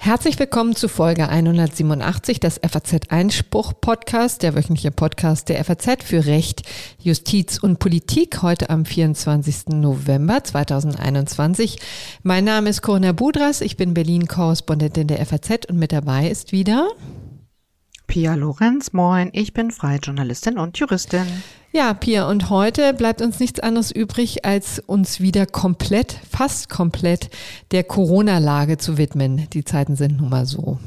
Herzlich willkommen zu Folge 187 des FAZ Einspruch Podcast, der wöchentliche Podcast der FAZ für Recht, Justiz und Politik, heute am 24. November 2021. Mein Name ist Corinna Budras, ich bin Berlin-Korrespondentin der FAZ und mit dabei ist wieder Pia Lorenz, moin, ich bin freie Journalistin und Juristin. Ja, Pia, und heute bleibt uns nichts anderes übrig, als uns wieder komplett, fast komplett der Corona-Lage zu widmen. Die Zeiten sind nun mal so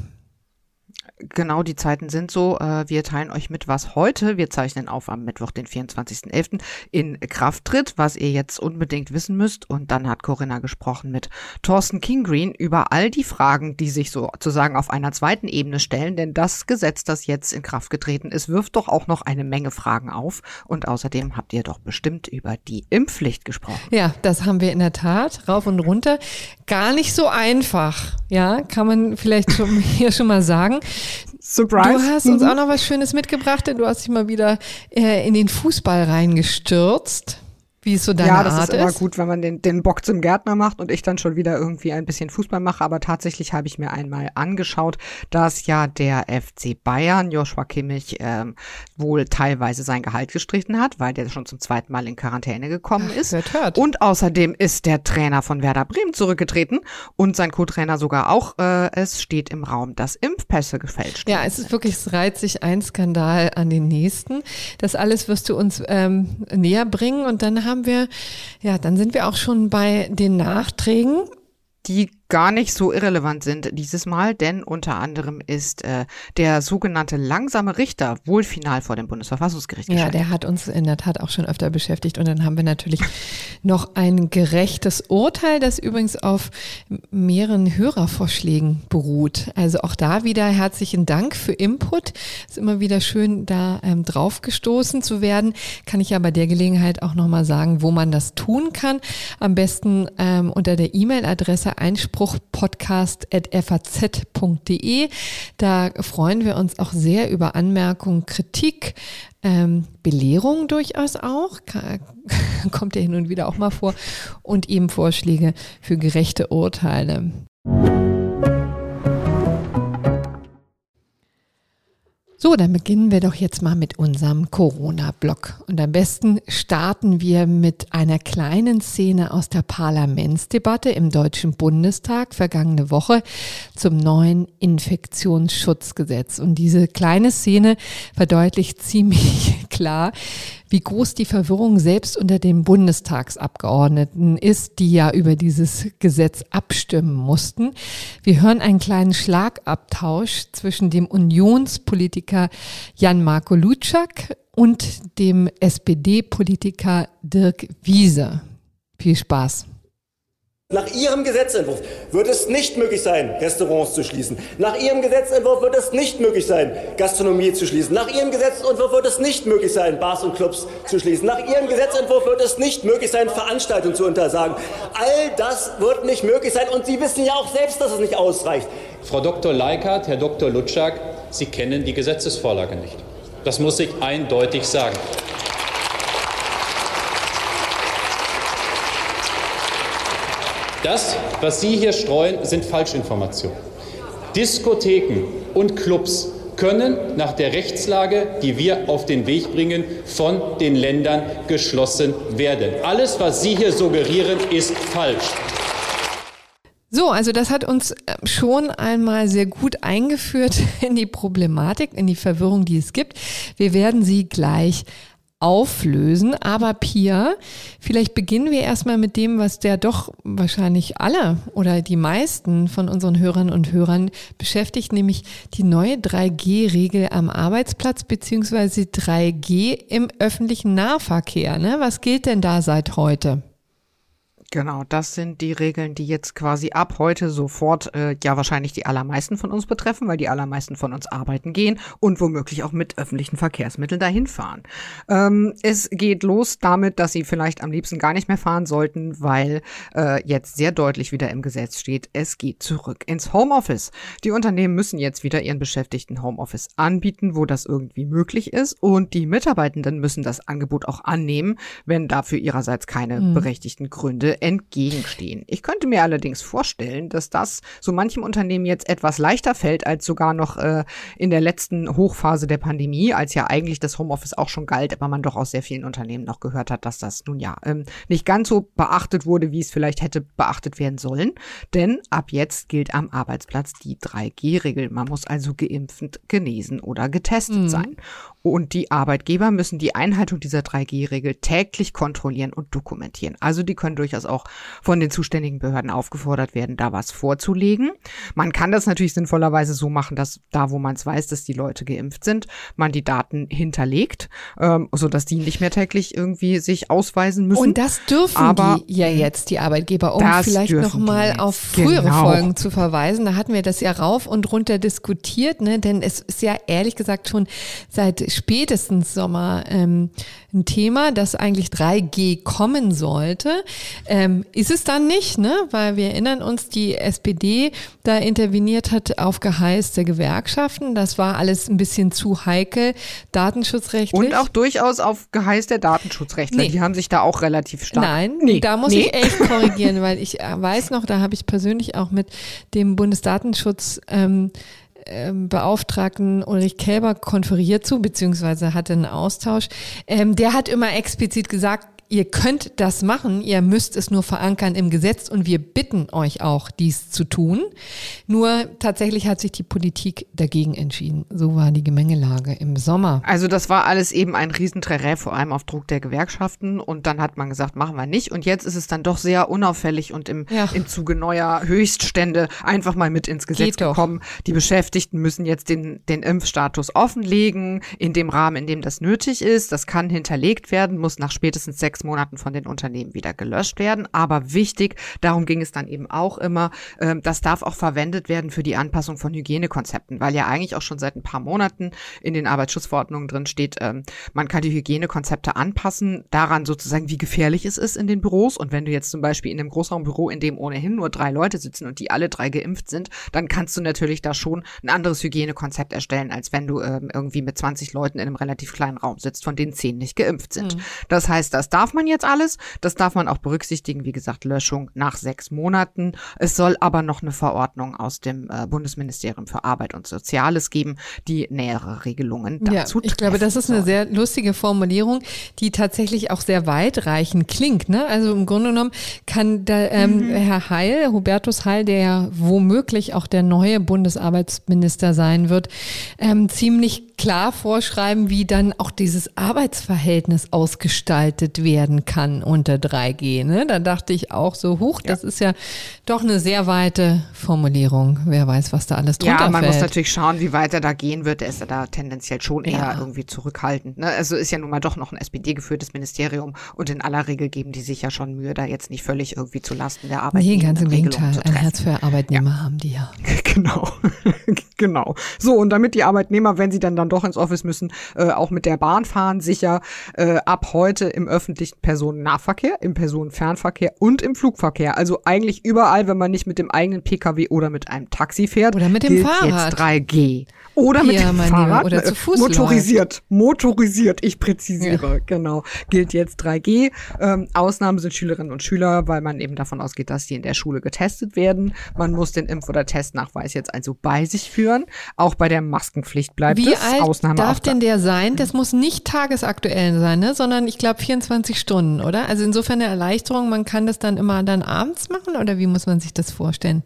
genau die Zeiten sind so. Äh, wir teilen euch mit, was heute, wir zeichnen auf am Mittwoch, den 24.11., in Kraft tritt, was ihr jetzt unbedingt wissen müsst. Und dann hat Corinna gesprochen mit Thorsten Kingreen über all die Fragen, die sich sozusagen auf einer zweiten Ebene stellen. Denn das Gesetz, das jetzt in Kraft getreten ist, wirft doch auch noch eine Menge Fragen auf. Und außerdem habt ihr doch bestimmt über die Impfpflicht gesprochen. Ja, das haben wir in der Tat rauf und runter. Gar nicht so einfach, ja, kann man vielleicht schon hier schon mal sagen. Surprise. Du hast uns mhm. auch noch was Schönes mitgebracht, denn du hast dich mal wieder äh, in den Fußball reingestürzt. Wie ist so deine Ja, das Art ist immer gut, wenn man den, den Bock zum Gärtner macht und ich dann schon wieder irgendwie ein bisschen Fußball mache. Aber tatsächlich habe ich mir einmal angeschaut, dass ja der FC Bayern, Joshua Kimmich, ähm, wohl teilweise sein Gehalt gestrichen hat, weil der schon zum zweiten Mal in Quarantäne gekommen ist. Hört, hört. Und außerdem ist der Trainer von Werder Bremen zurückgetreten und sein Co-Trainer sogar auch. Äh, es steht im Raum, dass Impfpässe gefälscht Ja, es ist wirklich, es reiht sich ein Skandal an den nächsten. Das alles wirst du uns ähm, näher bringen und dann haben haben wir, ja, dann sind wir auch schon bei den Nachträgen. Die gar nicht so irrelevant sind dieses Mal, denn unter anderem ist äh, der sogenannte langsame Richter wohl final vor dem Bundesverfassungsgericht Ja, der hat uns in der Tat auch schon öfter beschäftigt und dann haben wir natürlich noch ein gerechtes Urteil, das übrigens auf mehreren Hörervorschlägen beruht. Also auch da wieder herzlichen Dank für Input. Ist immer wieder schön, da ähm, drauf gestoßen zu werden. Kann ich ja bei der Gelegenheit auch nochmal sagen, wo man das tun kann. Am besten ähm, unter der E-Mail-Adresse Einspruch einspruchpodcast.faz.de. Da freuen wir uns auch sehr über Anmerkungen, Kritik, ähm, Belehrung durchaus auch, kommt ja hin und wieder auch mal vor, und eben Vorschläge für gerechte Urteile. So, dann beginnen wir doch jetzt mal mit unserem Corona-Block. Und am besten starten wir mit einer kleinen Szene aus der Parlamentsdebatte im Deutschen Bundestag vergangene Woche zum neuen Infektionsschutzgesetz. Und diese kleine Szene verdeutlicht ziemlich klar, wie groß die Verwirrung selbst unter den Bundestagsabgeordneten ist, die ja über dieses Gesetz abstimmen mussten. Wir hören einen kleinen Schlagabtausch zwischen dem Unionspolitiker Jan-Marco Lutschak und dem SPD-Politiker Dirk Wiese. Viel Spaß. Nach Ihrem Gesetzentwurf wird es nicht möglich sein, Restaurants zu schließen. Nach Ihrem Gesetzentwurf wird es nicht möglich sein, Gastronomie zu schließen. Nach Ihrem Gesetzentwurf wird es nicht möglich sein, Bars und Clubs zu schließen. Nach Ihrem Gesetzentwurf wird es nicht möglich sein, Veranstaltungen zu untersagen. All das wird nicht möglich sein und Sie wissen ja auch selbst, dass es nicht ausreicht. Frau Dr. Leikert, Herr Dr. Lutschak, Sie kennen die Gesetzesvorlage nicht. Das muss ich eindeutig sagen. Das, was Sie hier streuen, sind Falschinformationen. Diskotheken und Clubs können nach der Rechtslage, die wir auf den Weg bringen, von den Ländern geschlossen werden. Alles, was Sie hier suggerieren, ist falsch. So, also das hat uns äh, schon einmal sehr gut eingeführt in die Problematik, in die Verwirrung, die es gibt. Wir werden sie gleich auflösen. Aber Pia, vielleicht beginnen wir erstmal mit dem, was der doch wahrscheinlich alle oder die meisten von unseren Hörern und Hörern beschäftigt, nämlich die neue 3G-Regel am Arbeitsplatz beziehungsweise 3G im öffentlichen Nahverkehr. Ne? Was gilt denn da seit heute? Genau, das sind die Regeln, die jetzt quasi ab heute sofort äh, ja wahrscheinlich die allermeisten von uns betreffen, weil die allermeisten von uns arbeiten gehen und womöglich auch mit öffentlichen Verkehrsmitteln dahin fahren. Ähm, es geht los damit, dass sie vielleicht am liebsten gar nicht mehr fahren sollten, weil äh, jetzt sehr deutlich wieder im Gesetz steht, es geht zurück ins Homeoffice. Die Unternehmen müssen jetzt wieder ihren Beschäftigten Homeoffice anbieten, wo das irgendwie möglich ist und die Mitarbeitenden müssen das Angebot auch annehmen, wenn dafür ihrerseits keine mhm. berechtigten Gründe entgegenstehen. Ich könnte mir allerdings vorstellen, dass das so manchem Unternehmen jetzt etwas leichter fällt als sogar noch äh, in der letzten Hochphase der Pandemie, als ja eigentlich das Homeoffice auch schon galt, aber man doch aus sehr vielen Unternehmen noch gehört hat, dass das nun ja ähm, nicht ganz so beachtet wurde, wie es vielleicht hätte beachtet werden sollen. Denn ab jetzt gilt am Arbeitsplatz die 3G-Regel. Man muss also geimpft, genesen oder getestet mhm. sein. Und die Arbeitgeber müssen die Einhaltung dieser 3G-Regel täglich kontrollieren und dokumentieren. Also die können durchaus auch von den zuständigen Behörden aufgefordert werden, da was vorzulegen. Man kann das natürlich sinnvollerweise so machen, dass da, wo man es weiß, dass die Leute geimpft sind, man die Daten hinterlegt, ähm, sodass die nicht mehr täglich irgendwie sich ausweisen müssen. Und das dürfen Aber die ja jetzt, die Arbeitgeber, um vielleicht nochmal auf frühere genau. Folgen zu verweisen. Da hatten wir das ja rauf und runter diskutiert, ne? denn es ist ja ehrlich gesagt schon seit spätestens Sommer ähm, ein Thema, dass eigentlich 3G kommen sollte. Ähm, ist es dann nicht, ne? weil wir erinnern uns, die SPD da interveniert hat auf Geheiß der Gewerkschaften. Das war alles ein bisschen zu heikel, datenschutzrechtlich. Und auch durchaus auf Geheiß der Datenschutzrechtler. Nee. Die haben sich da auch relativ stark. Nein, nee. da muss nee. ich echt korrigieren, weil ich äh, weiß noch, da habe ich persönlich auch mit dem Bundesdatenschutz ähm, ähm, Beauftragten Ulrich Kälber konferiert zu, beziehungsweise hatte einen Austausch. Ähm, der hat immer explizit gesagt, ihr könnt das machen, ihr müsst es nur verankern im Gesetz und wir bitten euch auch, dies zu tun. Nur tatsächlich hat sich die Politik dagegen entschieden. So war die Gemengelage im Sommer. Also das war alles eben ein Riesentrerä, vor allem auf Druck der Gewerkschaften und dann hat man gesagt, machen wir nicht und jetzt ist es dann doch sehr unauffällig und im, ja. im Zuge neuer Höchststände einfach mal mit ins Gesetz gekommen. Die Beschäftigten müssen jetzt den, den Impfstatus offenlegen in dem Rahmen, in dem das nötig ist. Das kann hinterlegt werden, muss nach spätestens sechs Monaten von den Unternehmen wieder gelöscht werden. Aber wichtig, darum ging es dann eben auch immer, äh, das darf auch verwendet werden für die Anpassung von Hygienekonzepten, weil ja eigentlich auch schon seit ein paar Monaten in den Arbeitsschutzverordnungen drin steht, ähm, man kann die Hygienekonzepte anpassen, daran sozusagen, wie gefährlich es ist in den Büros. Und wenn du jetzt zum Beispiel in einem Großraumbüro, in dem ohnehin nur drei Leute sitzen und die alle drei geimpft sind, dann kannst du natürlich da schon ein anderes Hygienekonzept erstellen, als wenn du ähm, irgendwie mit 20 Leuten in einem relativ kleinen Raum sitzt, von denen zehn nicht geimpft sind. Mhm. Das heißt, das darf man jetzt alles. Das darf man auch berücksichtigen. Wie gesagt, Löschung nach sechs Monaten. Es soll aber noch eine Verordnung aus dem äh, Bundesministerium für Arbeit und Soziales geben, die nähere Regelungen dazu ja, Ich glaube, das ist eine sehr lustige Formulierung, die tatsächlich auch sehr weitreichend klingt. Ne? Also im Grunde genommen kann da, ähm, mhm. Herr Heil, Hubertus Heil, der ja womöglich auch der neue Bundesarbeitsminister sein wird, ähm, ziemlich klar vorschreiben, wie dann auch dieses Arbeitsverhältnis ausgestaltet werden kann unter 3G. Ne? Da dachte ich auch so, huch, ja. das ist ja doch eine sehr weite Formulierung. Wer weiß, was da alles drunter Ja, man fällt. muss natürlich schauen, wie weit er da gehen wird. Er ist ja da tendenziell schon eher ja. irgendwie zurückhaltend. Ne? Also ist ja nun mal doch noch ein SPD-geführtes Ministerium und in aller Regel geben die sich ja schon Mühe, da jetzt nicht völlig irgendwie zu Lasten der Arbeit. Nee, ganz im Gegenteil. Ein Herz für Arbeitnehmer ja. haben die ja. Genau, genau. So, und damit die Arbeitnehmer, wenn sie dann, dann doch ins Office müssen, äh, auch mit der Bahn fahren, sicher äh, ab heute im öffentlichen Personennahverkehr, im Personenfernverkehr und im Flugverkehr. Also eigentlich überall, wenn man nicht mit dem eigenen Pkw oder mit einem Taxi fährt. Oder mit dem Fahrrad. Jetzt 3G. Oder mit dem Fahrrad. Oder zu Fuß Motorisiert. Motorisiert. Ich präzisiere. Ja. Genau. Gilt jetzt 3G. Ähm, Ausnahmen sind Schülerinnen und Schüler, weil man eben davon ausgeht, dass sie in der Schule getestet werden. Man muss den Impf- oder Testnachweis jetzt also bei sich führen. Auch bei der Maskenpflicht bleibt Wie es. Alt Ausnahme darf denn der sein? Das muss nicht tagesaktuell sein, ne? sondern ich glaube 24 Stunden, oder? Also insofern eine Erleichterung, man kann das dann immer dann abends machen oder wie muss man sich das vorstellen?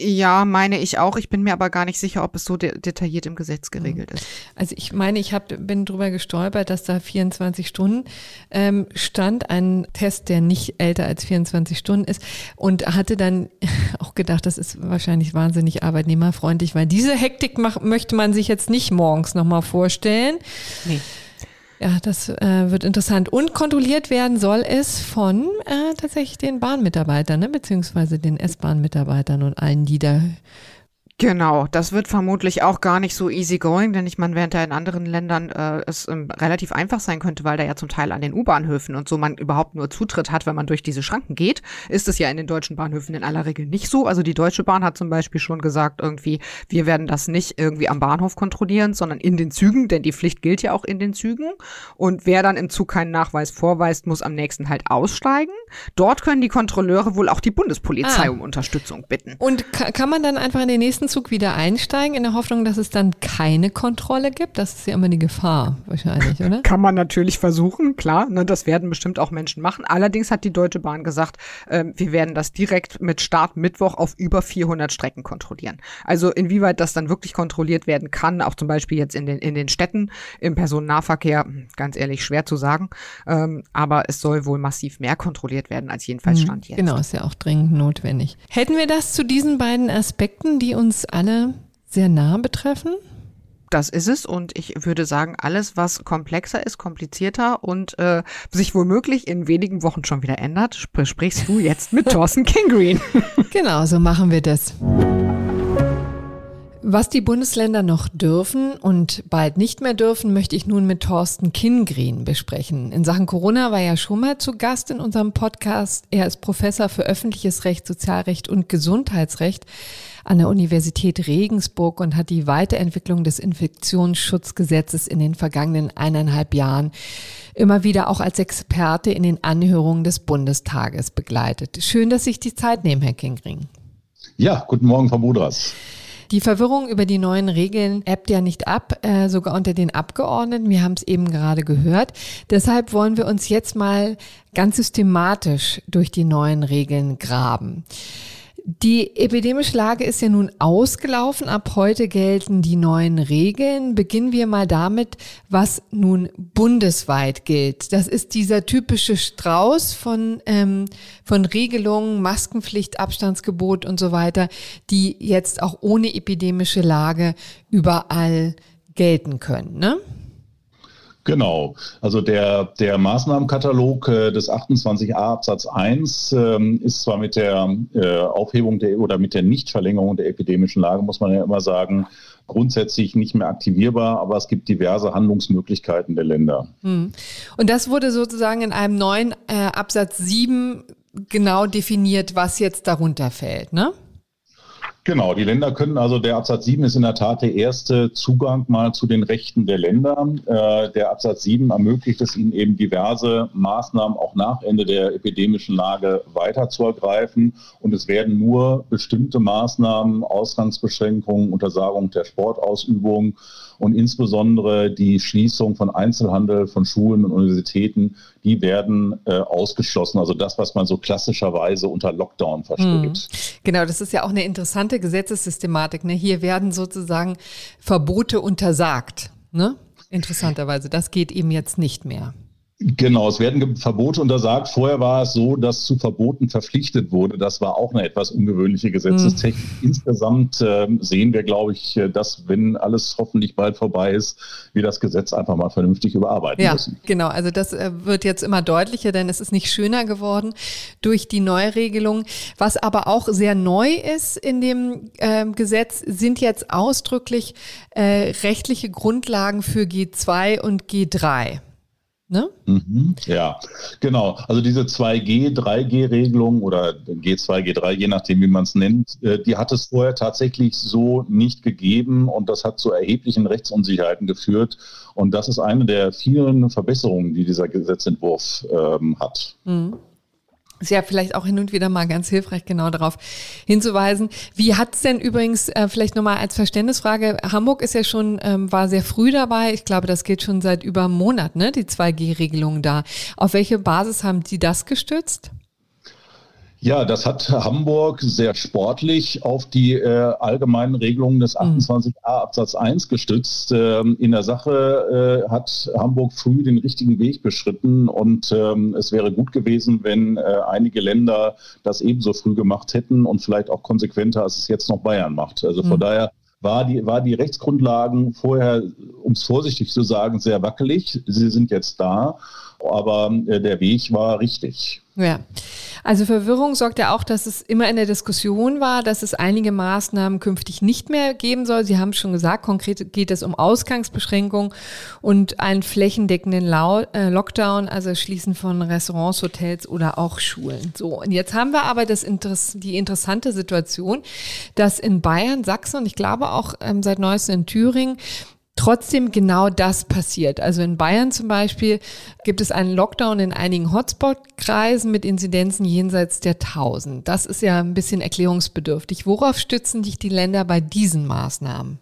Ja, meine ich auch. Ich bin mir aber gar nicht sicher, ob es so de detailliert im Gesetz geregelt ist. Also ich meine, ich hab, bin drüber gestolpert, dass da 24 Stunden ähm, stand, ein Test, der nicht älter als 24 Stunden ist und hatte dann auch gedacht, das ist wahrscheinlich wahnsinnig arbeitnehmerfreundlich, weil diese Hektik mach, möchte man sich jetzt nicht morgens nochmal vorstellen. Nee. Ja, das äh, wird interessant. Und kontrolliert werden soll es von äh, tatsächlich den Bahnmitarbeitern, ne? beziehungsweise den S-Bahn-Mitarbeitern und allen, die da Genau, das wird vermutlich auch gar nicht so easy going, denn ich meine, während da in anderen Ländern äh, es ähm, relativ einfach sein könnte, weil da ja zum Teil an den U-Bahnhöfen und so man überhaupt nur Zutritt hat, wenn man durch diese Schranken geht, ist es ja in den deutschen Bahnhöfen in aller Regel nicht so. Also die Deutsche Bahn hat zum Beispiel schon gesagt, irgendwie, wir werden das nicht irgendwie am Bahnhof kontrollieren, sondern in den Zügen, denn die Pflicht gilt ja auch in den Zügen. Und wer dann im Zug keinen Nachweis vorweist, muss am nächsten halt aussteigen. Dort können die Kontrolleure wohl auch die Bundespolizei ah. um Unterstützung bitten. Und kann man dann einfach in den nächsten Zug wieder einsteigen, in der Hoffnung, dass es dann keine Kontrolle gibt? Das ist ja immer die Gefahr, wahrscheinlich, oder? Kann man natürlich versuchen, klar. Ne, das werden bestimmt auch Menschen machen. Allerdings hat die Deutsche Bahn gesagt, äh, wir werden das direkt mit Start Mittwoch auf über 400 Strecken kontrollieren. Also inwieweit das dann wirklich kontrolliert werden kann, auch zum Beispiel jetzt in den, in den Städten, im Personennahverkehr, hm, ganz ehrlich, schwer zu sagen. Ähm, aber es soll wohl massiv mehr kontrolliert werden, als jedenfalls hm, Stand jetzt. Genau, ist ja auch dringend notwendig. Hätten wir das zu diesen beiden Aspekten, die uns alle sehr nah betreffen? Das ist es und ich würde sagen, alles, was komplexer ist, komplizierter und äh, sich womöglich in wenigen Wochen schon wieder ändert, sp sprichst du jetzt mit Thorsten King genau, so machen wir das. Was die Bundesländer noch dürfen und bald nicht mehr dürfen, möchte ich nun mit Thorsten Kingreen besprechen. In Sachen Corona war er schon mal zu Gast in unserem Podcast. Er ist Professor für öffentliches Recht, Sozialrecht und Gesundheitsrecht an der Universität Regensburg und hat die Weiterentwicklung des Infektionsschutzgesetzes in den vergangenen eineinhalb Jahren immer wieder auch als Experte in den Anhörungen des Bundestages begleitet. Schön, dass Sie sich die Zeit nehmen, Herr Kingring. Ja, guten Morgen, Frau Budras. Die Verwirrung über die neuen Regeln ebbt ja nicht ab, äh, sogar unter den Abgeordneten. Wir haben es eben gerade gehört. Deshalb wollen wir uns jetzt mal ganz systematisch durch die neuen Regeln graben. Die epidemische Lage ist ja nun ausgelaufen. Ab heute gelten die neuen Regeln. Beginnen wir mal damit, was nun bundesweit gilt. Das ist dieser typische Strauß von, ähm, von Regelungen, Maskenpflicht, Abstandsgebot und so weiter, die jetzt auch ohne epidemische Lage überall gelten können. Ne? Genau, also der, der Maßnahmenkatalog äh, des 28a Absatz 1 ähm, ist zwar mit der äh, Aufhebung der oder mit der Nichtverlängerung der epidemischen Lage, muss man ja immer sagen, grundsätzlich nicht mehr aktivierbar, aber es gibt diverse Handlungsmöglichkeiten der Länder. Hm. Und das wurde sozusagen in einem neuen äh, Absatz 7 genau definiert, was jetzt darunter fällt, ne? Genau, die Länder können also, der Absatz 7 ist in der Tat der erste Zugang mal zu den Rechten der Länder. Äh, der Absatz 7 ermöglicht es ihnen eben diverse Maßnahmen auch nach Ende der epidemischen Lage weiter zu ergreifen. Und es werden nur bestimmte Maßnahmen, Ausgangsbeschränkungen, Untersagung der Sportausübung und insbesondere die Schließung von Einzelhandel, von Schulen und Universitäten, die werden äh, ausgeschlossen. Also das, was man so klassischerweise unter Lockdown versteht. Hm. Genau, das ist ja auch eine interessante Gesetzessystematik. Ne? Hier werden sozusagen Verbote untersagt. Ne? Interessanterweise, das geht eben jetzt nicht mehr. Genau, es werden Verbote untersagt. Vorher war es so, dass zu Verboten verpflichtet wurde. Das war auch eine etwas ungewöhnliche Gesetzestechnik. Mhm. Insgesamt äh, sehen wir, glaube ich, äh, dass, wenn alles hoffentlich bald vorbei ist, wir das Gesetz einfach mal vernünftig überarbeiten ja, müssen. Genau, also das äh, wird jetzt immer deutlicher, denn es ist nicht schöner geworden durch die Neuregelung. Was aber auch sehr neu ist in dem äh, Gesetz, sind jetzt ausdrücklich äh, rechtliche Grundlagen für G2 und G3. Ne? Mhm, ja, genau. Also diese 2G, 3G-Regelung oder G2, G3, je nachdem, wie man es nennt, äh, die hat es vorher tatsächlich so nicht gegeben und das hat zu erheblichen Rechtsunsicherheiten geführt. Und das ist eine der vielen Verbesserungen, die dieser Gesetzentwurf ähm, hat. Mhm. Ist ja vielleicht auch hin und wieder mal ganz hilfreich, genau darauf hinzuweisen. Wie hat es denn übrigens, äh, vielleicht nochmal als Verständnisfrage, Hamburg ist ja schon, ähm, war sehr früh dabei. Ich glaube, das geht schon seit über einem Monat, ne, die 2G-Regelung da. Auf welche Basis haben die das gestützt? Ja, das hat Hamburg sehr sportlich auf die äh, allgemeinen Regelungen des 28a mhm. Absatz 1 gestützt. Ähm, in der Sache äh, hat Hamburg früh den richtigen Weg beschritten und ähm, es wäre gut gewesen, wenn äh, einige Länder das ebenso früh gemacht hätten und vielleicht auch konsequenter, als es jetzt noch Bayern macht. Also von mhm. daher war die, war die Rechtsgrundlagen vorher, um es vorsichtig zu sagen, sehr wackelig. Sie sind jetzt da, aber äh, der Weg war richtig. Ja. Also Verwirrung sorgt ja auch, dass es immer in der Diskussion war, dass es einige Maßnahmen künftig nicht mehr geben soll. Sie haben schon gesagt, konkret geht es um Ausgangsbeschränkungen und einen flächendeckenden äh, Lockdown, also Schließen von Restaurants, Hotels oder auch Schulen. So, und jetzt haben wir aber das Interess die interessante Situation, dass in Bayern, Sachsen und ich glaube auch ähm, seit neuestem in Thüringen trotzdem genau das passiert. Also in Bayern zum Beispiel gibt es einen Lockdown in einigen Hotspot-Kreisen mit Inzidenzen jenseits der 1000. Das ist ja ein bisschen erklärungsbedürftig. Worauf stützen sich die Länder bei diesen Maßnahmen?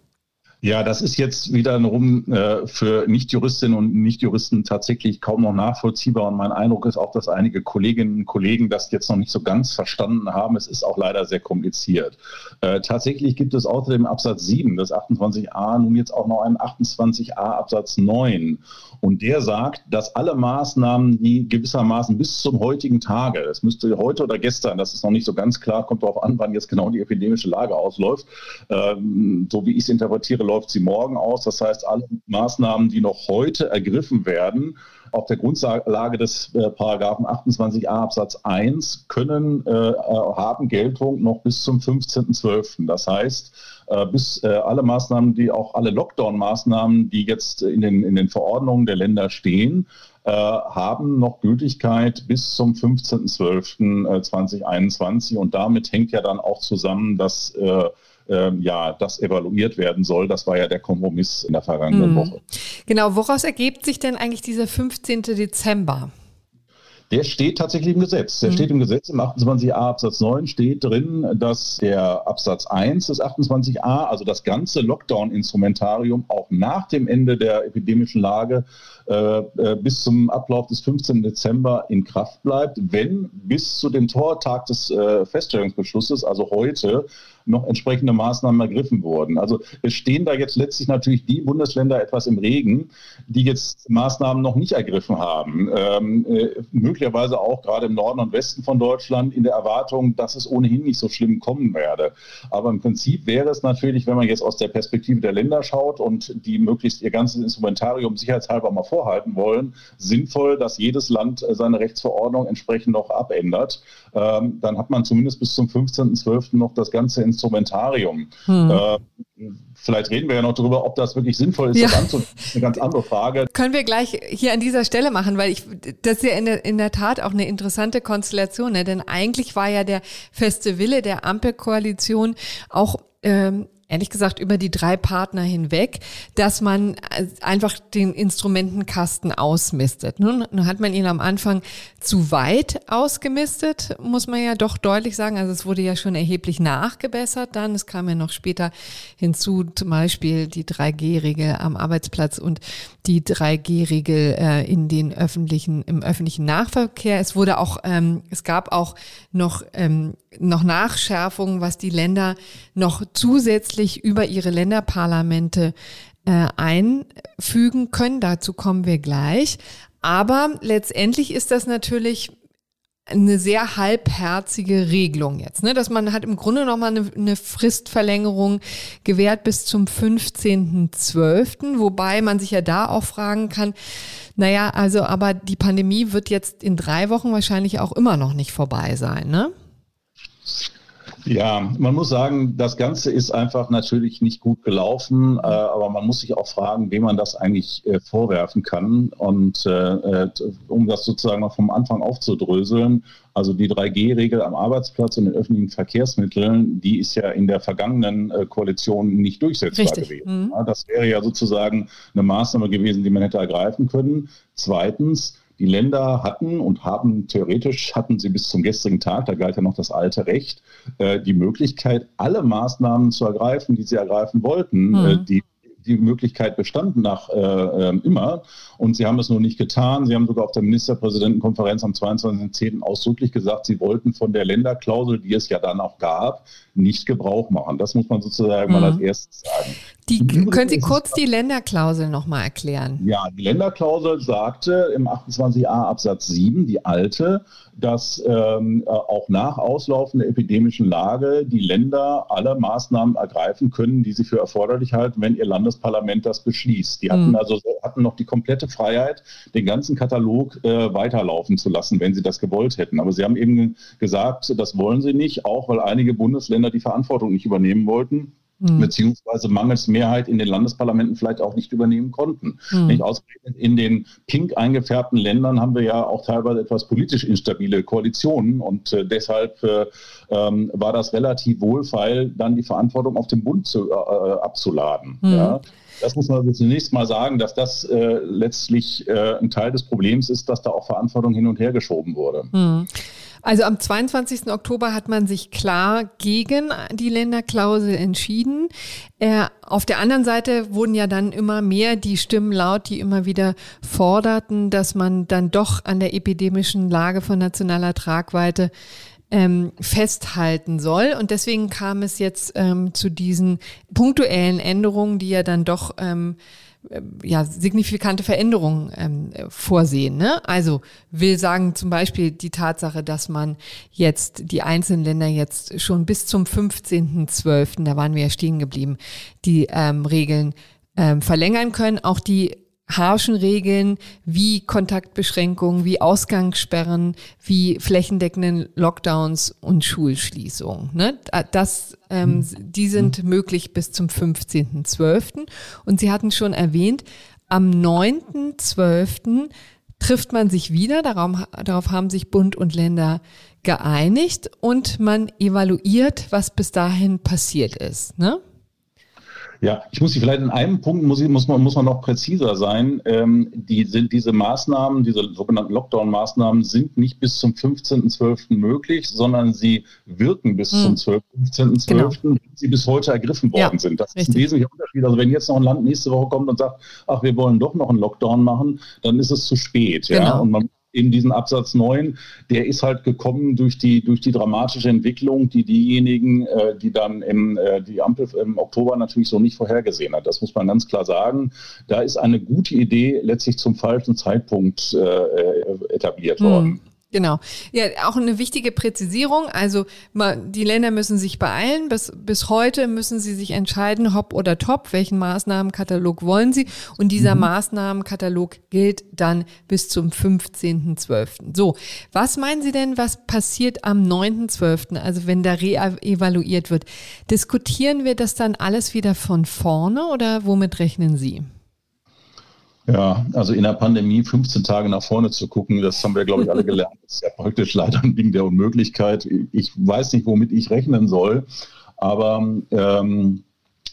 Ja, das ist jetzt wiederum äh, für Nichtjuristinnen und Nichtjuristen tatsächlich kaum noch nachvollziehbar. Und mein Eindruck ist auch, dass einige Kolleginnen und Kollegen das jetzt noch nicht so ganz verstanden haben. Es ist auch leider sehr kompliziert. Äh, tatsächlich gibt es außerdem Absatz 7 des 28a nun jetzt auch noch einen 28a Absatz 9. Und der sagt, dass alle Maßnahmen, die gewissermaßen bis zum heutigen Tage, das müsste heute oder gestern, das ist noch nicht so ganz klar, kommt darauf an, wann jetzt genau die epidemische Lage ausläuft, ähm, so wie ich es interpretiere, läuft sie morgen aus. Das heißt, alle Maßnahmen, die noch heute ergriffen werden, auf der Grundlage des äh, Paragraphen 28a Absatz 1 können, äh, äh, haben Geltung noch bis zum 15.12. Das heißt, äh, bis äh, alle Maßnahmen, die auch alle Lockdown-Maßnahmen, die jetzt in den, in den Verordnungen der Länder stehen, äh, haben noch Gültigkeit bis zum 15.12.2021 und damit hängt ja dann auch zusammen, dass ähm, ja, das evaluiert werden soll. Das war ja der Kompromiss in der vergangenen mhm. Woche. Genau, woraus ergibt sich denn eigentlich dieser 15. Dezember? Der steht tatsächlich im Gesetz. Der mhm. steht im Gesetz im 28a Absatz 9 steht drin, dass der Absatz 1 des 28a, also das ganze Lockdown-Instrumentarium, auch nach dem Ende der epidemischen Lage bis zum Ablauf des 15. Dezember in Kraft bleibt, wenn bis zu dem Tortag des äh, Feststellungsbeschlusses, also heute, noch entsprechende Maßnahmen ergriffen wurden. Also es stehen da jetzt letztlich natürlich die Bundesländer etwas im Regen, die jetzt Maßnahmen noch nicht ergriffen haben. Ähm, äh, möglicherweise auch gerade im Norden und Westen von Deutschland in der Erwartung, dass es ohnehin nicht so schlimm kommen werde. Aber im Prinzip wäre es natürlich, wenn man jetzt aus der Perspektive der Länder schaut und die möglichst ihr ganzes Instrumentarium sicherheitshalber mal vorhalten wollen, sinnvoll, dass jedes Land seine Rechtsverordnung entsprechend noch abändert. Ähm, dann hat man zumindest bis zum 15.12. noch das ganze Instrumentarium Instrumentarium. Hm. Äh, vielleicht reden wir ja noch darüber, ob das wirklich sinnvoll ist. Ja. Das ist eine ganz andere Frage. Können wir gleich hier an dieser Stelle machen, weil ich, das ist ja in der, in der Tat auch eine interessante Konstellation, ne? denn eigentlich war ja der feste Wille der Ampelkoalition auch ähm, ehrlich gesagt über die drei Partner hinweg, dass man äh, einfach den Instrumentenkasten ausmistet. Nun, nun hat man ihn am Anfang zu weit ausgemistet, muss man ja doch deutlich sagen. Also es wurde ja schon erheblich nachgebessert dann. Es kam ja noch später hinzu, zum Beispiel die 3G-Regel am Arbeitsplatz und die 3G-Regel äh, in den öffentlichen, im öffentlichen Nahverkehr. Es wurde auch, ähm, es gab auch noch, ähm, noch Nachschärfungen, was die Länder noch zusätzlich über ihre Länderparlamente äh, einfügen können. Dazu kommen wir gleich. Aber letztendlich ist das natürlich eine sehr halbherzige Regelung jetzt, ne? dass man hat im Grunde nochmal eine, eine Fristverlängerung gewährt bis zum 15.12., wobei man sich ja da auch fragen kann, naja, also aber die Pandemie wird jetzt in drei Wochen wahrscheinlich auch immer noch nicht vorbei sein, ne? Ja, man muss sagen, das Ganze ist einfach natürlich nicht gut gelaufen, äh, aber man muss sich auch fragen, wem man das eigentlich äh, vorwerfen kann. Und äh, äh um das sozusagen mal vom Anfang aufzudröseln, also die 3G-Regel am Arbeitsplatz und den öffentlichen Verkehrsmitteln, die ist ja in der vergangenen äh, Koalition nicht durchsetzbar Richtig. gewesen. Mhm. Ja, das wäre ja sozusagen eine Maßnahme gewesen, die man hätte ergreifen können. Zweitens, die Länder hatten und haben theoretisch hatten sie bis zum gestrigen Tag, da galt ja noch das alte Recht, äh, die Möglichkeit, alle Maßnahmen zu ergreifen, die sie ergreifen wollten, mhm. äh, die die Möglichkeit bestand nach äh, äh, immer. Und sie haben es nur nicht getan. Sie haben sogar auf der Ministerpräsidentenkonferenz am 22.10. ausdrücklich gesagt, sie wollten von der Länderklausel, die es ja dann auch gab, nicht Gebrauch machen. Das muss man sozusagen mhm. mal als erstes sagen. Die, können Sie kurz die Länderklausel nochmal erklären? Ja, die Länderklausel sagte im 28a Absatz 7, die alte, dass ähm, äh, auch nach Auslaufen der epidemischen Lage die Länder alle Maßnahmen ergreifen können, die sie für erforderlich halten, wenn ihr Landesparlament das beschließt. Die hatten mhm. also hatten noch die komplette Freiheit, den ganzen Katalog äh, weiterlaufen zu lassen, wenn sie das gewollt hätten. Aber sie haben eben gesagt, das wollen sie nicht, auch weil einige Bundesländer die Verantwortung nicht übernehmen wollten mhm. beziehungsweise mangels Mehrheit in den Landesparlamenten vielleicht auch nicht übernehmen konnten. Mhm. Nicht ausgerechnet in den pink eingefärbten Ländern haben wir ja auch teilweise etwas politisch instabile Koalitionen und äh, deshalb äh, ähm, war das relativ wohlfeil, dann die Verantwortung auf den Bund zu, äh, abzuladen. Mhm. Ja. Das muss man also zunächst mal sagen, dass das äh, letztlich äh, ein Teil des Problems ist, dass da auch Verantwortung hin und her geschoben wurde. Mhm. Also am 22. Oktober hat man sich klar gegen die Länderklausel entschieden. Äh, auf der anderen Seite wurden ja dann immer mehr die Stimmen laut, die immer wieder forderten, dass man dann doch an der epidemischen Lage von nationaler Tragweite ähm, festhalten soll. Und deswegen kam es jetzt ähm, zu diesen punktuellen Änderungen, die ja dann doch ähm, äh, ja, signifikante Veränderungen ähm, vorsehen. Ne? Also will sagen zum Beispiel die Tatsache, dass man jetzt die einzelnen Länder jetzt schon bis zum 15.12., da waren wir ja stehen geblieben, die ähm, Regeln ähm, verlängern können. Auch die harschen Regeln wie Kontaktbeschränkungen, wie Ausgangssperren, wie flächendeckenden Lockdowns und Schulschließungen. Ne? Das, ähm, hm. die sind hm. möglich bis zum 15.12. Und Sie hatten schon erwähnt, am 9.12. trifft man sich wieder, darauf, darauf haben sich Bund und Länder geeinigt und man evaluiert, was bis dahin passiert ist. Ne? Ja, ich muss Sie vielleicht in einem Punkt, muss, ich, muss, man, muss man noch präziser sein. Ähm, die sind, diese Maßnahmen, diese sogenannten Lockdown-Maßnahmen sind nicht bis zum 15.12. möglich, sondern sie wirken bis hm. zum 15.12., genau. wenn sie bis heute ergriffen worden ja, sind. Das richtig. ist ein wesentlicher Unterschied. Also wenn jetzt noch ein Land nächste Woche kommt und sagt, ach, wir wollen doch noch einen Lockdown machen, dann ist es zu spät. Genau. Ja? Und man in diesen Absatz 9, der ist halt gekommen durch die, durch die dramatische Entwicklung, die diejenigen, äh, die dann im, äh, die Ampel im Oktober natürlich so nicht vorhergesehen hat. Das muss man ganz klar sagen. Da ist eine gute Idee letztlich zum falschen Zeitpunkt äh, äh etabliert hm. Genau. Ja, auch eine wichtige Präzisierung. Also die Länder müssen sich beeilen. Bis, bis heute müssen sie sich entscheiden, hopp oder top, welchen Maßnahmenkatalog wollen sie. Und dieser mhm. Maßnahmenkatalog gilt dann bis zum 15.12. So, was meinen Sie denn, was passiert am 9.12., also wenn da reevaluiert wird? Diskutieren wir das dann alles wieder von vorne oder womit rechnen Sie? Ja, also in der Pandemie 15 Tage nach vorne zu gucken, das haben wir, glaube ich, alle gelernt. Das ist ja praktisch leider ein Ding der Unmöglichkeit. Ich weiß nicht, womit ich rechnen soll, aber ähm,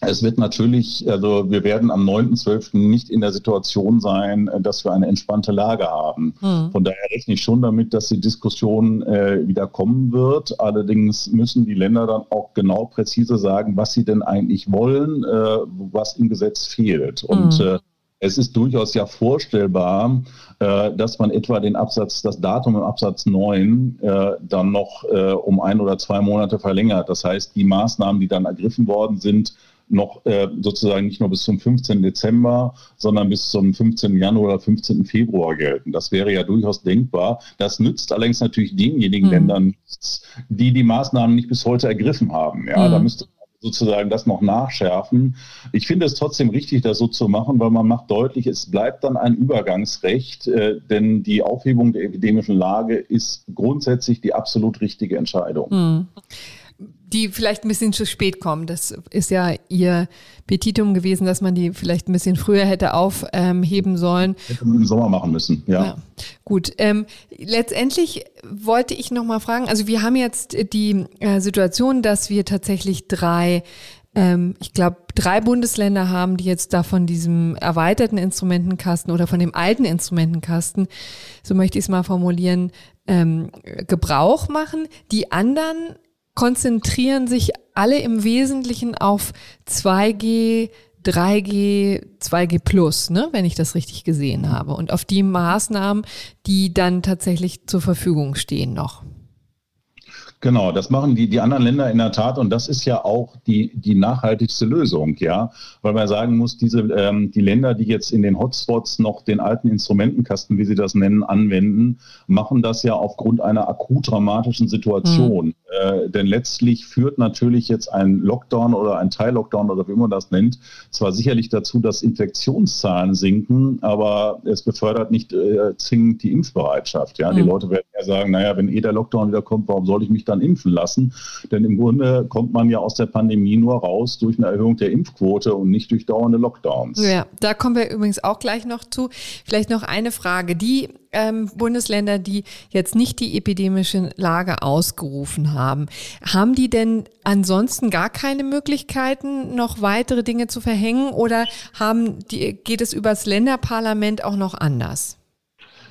es wird natürlich, also wir werden am 9.12. nicht in der Situation sein, dass wir eine entspannte Lage haben. Mhm. Von daher rechne ich schon damit, dass die Diskussion äh, wieder kommen wird. Allerdings müssen die Länder dann auch genau präzise sagen, was sie denn eigentlich wollen, äh, was im Gesetz fehlt. Und mhm. äh, es ist durchaus ja vorstellbar, äh, dass man etwa den Absatz, das Datum im Absatz 9 äh, dann noch äh, um ein oder zwei Monate verlängert. Das heißt, die Maßnahmen, die dann ergriffen worden sind, noch sozusagen nicht nur bis zum 15. Dezember, sondern bis zum 15. Januar oder 15. Februar gelten. Das wäre ja durchaus denkbar. Das nützt allerdings natürlich denjenigen mhm. Ländern die die Maßnahmen nicht bis heute ergriffen haben. Ja, mhm. da müsste sozusagen das noch nachschärfen. Ich finde es trotzdem richtig, das so zu machen, weil man macht deutlich, es bleibt dann ein Übergangsrecht, äh, denn die Aufhebung der epidemischen Lage ist grundsätzlich die absolut richtige Entscheidung. Hm die vielleicht ein bisschen zu spät kommen. Das ist ja ihr Petitum gewesen, dass man die vielleicht ein bisschen früher hätte aufheben sollen. Hätte man im Sommer machen müssen, ja. ja gut. Ähm, letztendlich wollte ich noch mal fragen, also wir haben jetzt die äh, Situation, dass wir tatsächlich drei ähm, ich glaube, drei Bundesländer haben, die jetzt da von diesem erweiterten Instrumentenkasten oder von dem alten Instrumentenkasten, so möchte ich es mal formulieren, ähm, Gebrauch machen. Die anderen konzentrieren sich alle im Wesentlichen auf 2G, 3G, 2G Plus, ne, wenn ich das richtig gesehen habe. Und auf die Maßnahmen, die dann tatsächlich zur Verfügung stehen noch. Genau, das machen die, die anderen Länder in der Tat und das ist ja auch die, die nachhaltigste Lösung, ja, weil man sagen muss, diese, ähm, die Länder, die jetzt in den Hotspots noch den alten Instrumentenkasten, wie sie das nennen, anwenden, machen das ja aufgrund einer akut dramatischen Situation. Mhm. Äh, denn letztlich führt natürlich jetzt ein Lockdown oder ein Teil-Lockdown oder wie man das nennt, zwar sicherlich dazu, dass Infektionszahlen sinken, aber es befördert nicht äh, zwingend die Impfbereitschaft. Ja, mhm. die Leute werden ja sagen, naja, wenn eh der Lockdown wieder kommt, warum soll ich mich dann impfen lassen? Denn im Grunde kommt man ja aus der Pandemie nur raus durch eine Erhöhung der Impfquote und nicht durch dauernde Lockdowns. Ja, da kommen wir übrigens auch gleich noch zu. Vielleicht noch eine Frage, die ähm, Bundesländer, die jetzt nicht die epidemische Lage ausgerufen haben, haben die denn ansonsten gar keine Möglichkeiten, noch weitere Dinge zu verhängen oder haben die, geht es übers Länderparlament auch noch anders?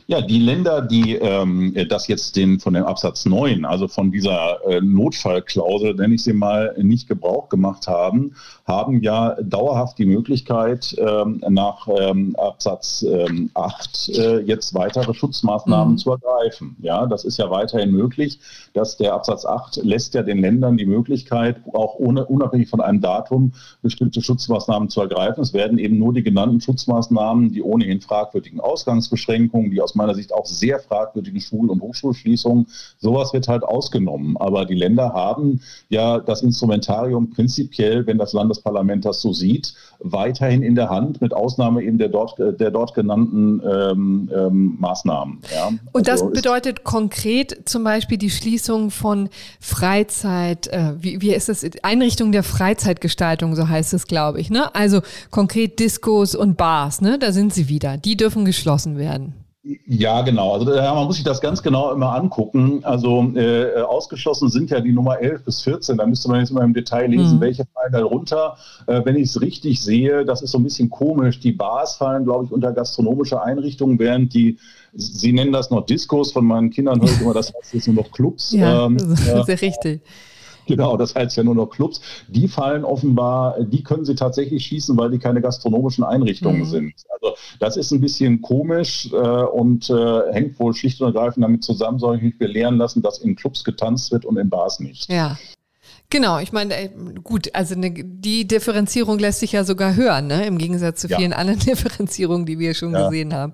Ja, die Länder, die ähm, das jetzt den, von dem Absatz 9, also von dieser äh, Notfallklausel, nenne ich sie mal, nicht Gebrauch gemacht haben, haben ja dauerhaft die Möglichkeit, ähm, nach ähm, Absatz ähm, 8 äh, jetzt weitere Schutzmaßnahmen mhm. zu ergreifen. Ja, das ist ja weiterhin möglich, dass der Absatz 8 lässt ja den Ländern die Möglichkeit, auch ohne, unabhängig von einem Datum bestimmte Schutzmaßnahmen zu ergreifen. Es werden eben nur die genannten Schutzmaßnahmen, die ohnehin fragwürdigen Ausgangsbeschränkungen, die aus meiner Sicht auch sehr fragwürdigen Schul- und Hochschulschließungen. Sowas wird halt ausgenommen. Aber die Länder haben ja das Instrumentarium prinzipiell, wenn das Landesparlament das so sieht, weiterhin in der Hand, mit Ausnahme eben der dort, der dort genannten ähm, ähm, Maßnahmen. Ja. Und das also bedeutet konkret zum Beispiel die Schließung von Freizeit, äh, wie, wie ist das? Einrichtung der Freizeitgestaltung, so heißt es, glaube ich. Ne? Also konkret Diskos und Bars, ne? da sind sie wieder. Die dürfen geschlossen werden. Ja, genau. Also ja, man muss sich das ganz genau immer angucken. Also äh, ausgeschlossen sind ja die Nummer 11 bis 14. Da müsste man jetzt mal im Detail lesen, mhm. welche fallen da runter. Äh, wenn ich es richtig sehe, das ist so ein bisschen komisch. Die Bars fallen, glaube ich, unter gastronomische Einrichtungen, während die, Sie nennen das noch Diskos, von meinen Kindern höre ich immer, das heißt jetzt nur noch Clubs. Ja, ähm, das ist ja richtig. Genau, das heißt ja nur noch Clubs. Die fallen offenbar, die können sie tatsächlich schließen, weil die keine gastronomischen Einrichtungen mhm. sind. Also das ist ein bisschen komisch äh, und äh, hängt wohl schlicht und ergreifend damit zusammen, soll ich mich belehren lassen, dass in Clubs getanzt wird und in Bars nicht. Ja. Genau, ich meine, äh, gut, also ne, die Differenzierung lässt sich ja sogar hören, ne? im Gegensatz zu vielen ja. anderen Differenzierungen, die wir schon ja. gesehen haben.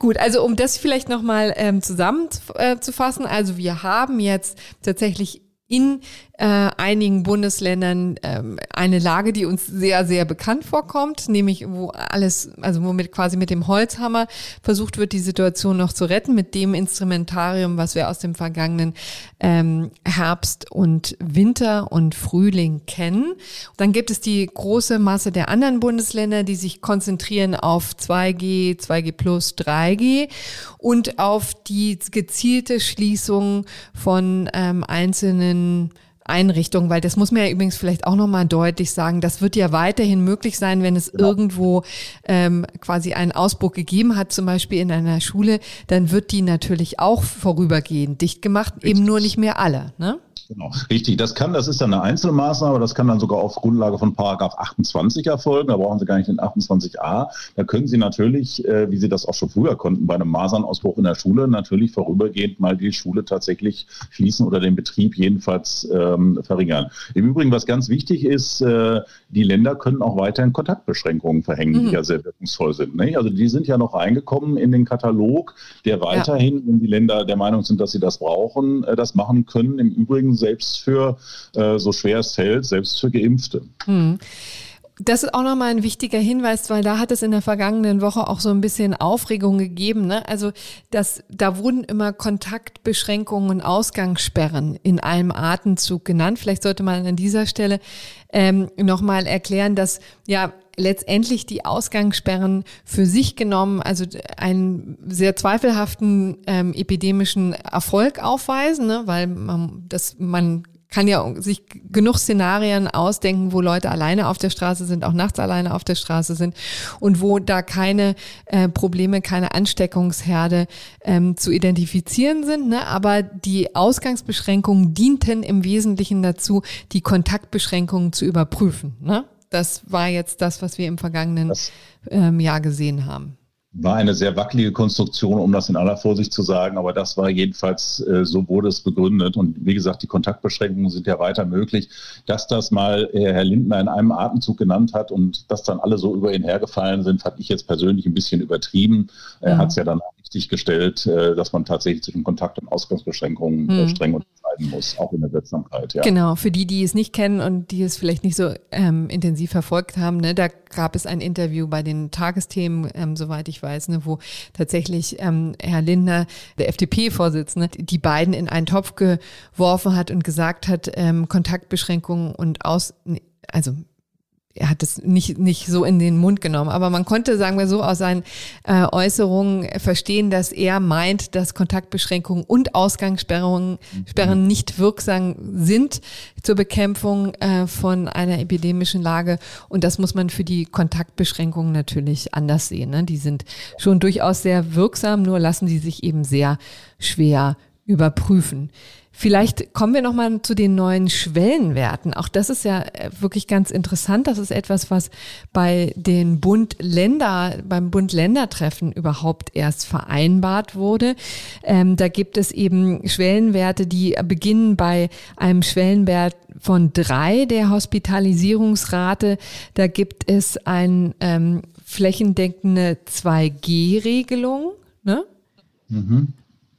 Gut, also um das vielleicht nochmal ähm, zusammenzufassen, also wir haben jetzt tatsächlich in äh, einigen Bundesländern ähm, eine Lage, die uns sehr, sehr bekannt vorkommt, nämlich wo alles, also womit quasi mit dem Holzhammer versucht wird, die Situation noch zu retten, mit dem Instrumentarium, was wir aus dem vergangenen ähm, Herbst und Winter und Frühling kennen. Dann gibt es die große Masse der anderen Bundesländer, die sich konzentrieren auf 2G, 2G plus, 3G und auf die gezielte Schließung von ähm, einzelnen Einrichtungen, weil das muss man ja übrigens vielleicht auch nochmal deutlich sagen, das wird ja weiterhin möglich sein, wenn es genau. irgendwo ähm, quasi einen Ausbruch gegeben hat, zum Beispiel in einer Schule, dann wird die natürlich auch vorübergehend dicht gemacht, Richtig. eben nur nicht mehr alle. Ne? Genau, richtig. Das kann, das ist dann eine Einzelmaßnahme, das kann dann sogar auf Grundlage von Paragraph 28 erfolgen. Da brauchen Sie gar nicht den 28a. Da können Sie natürlich, äh, wie Sie das auch schon früher konnten, bei einem Masernausbruch in der Schule natürlich vorübergehend mal die Schule tatsächlich schließen oder den Betrieb jedenfalls ähm, verringern. Im Übrigen, was ganz wichtig ist, äh, die Länder können auch weiterhin Kontaktbeschränkungen verhängen, mhm. die ja sehr wirkungsvoll sind. Ne? Also die sind ja noch reingekommen in den Katalog, der weiterhin, ja. wenn die Länder der Meinung sind, dass sie das brauchen, äh, das machen können. Im Übrigen selbst für, äh, so schwer es fällt, selbst für Geimpfte. Hm. Das ist auch nochmal ein wichtiger Hinweis, weil da hat es in der vergangenen Woche auch so ein bisschen Aufregung gegeben. Ne? Also das, da wurden immer Kontaktbeschränkungen und Ausgangssperren in einem Atemzug genannt. Vielleicht sollte man an dieser Stelle ähm, nochmal erklären, dass ja letztendlich die Ausgangssperren für sich genommen, also einen sehr zweifelhaften ähm, epidemischen Erfolg aufweisen, ne? weil man, das, man kann ja sich genug Szenarien ausdenken, wo Leute alleine auf der Straße sind, auch nachts alleine auf der Straße sind und wo da keine äh, Probleme, keine Ansteckungsherde ähm, zu identifizieren sind. Ne? Aber die Ausgangsbeschränkungen dienten im Wesentlichen dazu, die Kontaktbeschränkungen zu überprüfen. Ne? Das war jetzt das, was wir im vergangenen ähm, Jahr gesehen haben. War eine sehr wackelige Konstruktion, um das in aller Vorsicht zu sagen, aber das war jedenfalls, äh, so wurde es begründet. Und wie gesagt, die Kontaktbeschränkungen sind ja weiter möglich. Dass das mal äh, Herr Lindner in einem Atemzug genannt hat und dass dann alle so über ihn hergefallen sind, fand ich jetzt persönlich ein bisschen übertrieben. Er mhm. hat es ja dann richtig gestellt, äh, dass man tatsächlich zwischen Kontakt- und Ausgangsbeschränkungen mhm. streng unterscheiden muss, auch in der Wirksamkeit. Ja. Genau, für die, die es nicht kennen und die es vielleicht nicht so ähm, intensiv verfolgt haben, ne, da gab es ein Interview bei den Tagesthemen, ähm, soweit ich weiß, ne, wo tatsächlich ähm, Herr Lindner, der FDP-Vorsitzende, die beiden in einen Topf geworfen hat und gesagt hat, ähm, Kontaktbeschränkungen und aus, also er hat es nicht, nicht so in den Mund genommen, aber man konnte, sagen wir so, aus seinen äh, Äußerungen verstehen, dass er meint, dass Kontaktbeschränkungen und Ausgangssperrungen Sperren nicht wirksam sind zur Bekämpfung äh, von einer epidemischen Lage. Und das muss man für die Kontaktbeschränkungen natürlich anders sehen. Ne? Die sind schon durchaus sehr wirksam, nur lassen sie sich eben sehr schwer überprüfen. Vielleicht kommen wir nochmal zu den neuen Schwellenwerten. Auch das ist ja äh, wirklich ganz interessant. Das ist etwas, was bei den Bund-Länder, beim Bund-Länder-Treffen überhaupt erst vereinbart wurde. Ähm, da gibt es eben Schwellenwerte, die beginnen bei einem Schwellenwert von drei der Hospitalisierungsrate. Da gibt es eine ähm, flächendeckende 2G-Regelung. Ne? Mhm.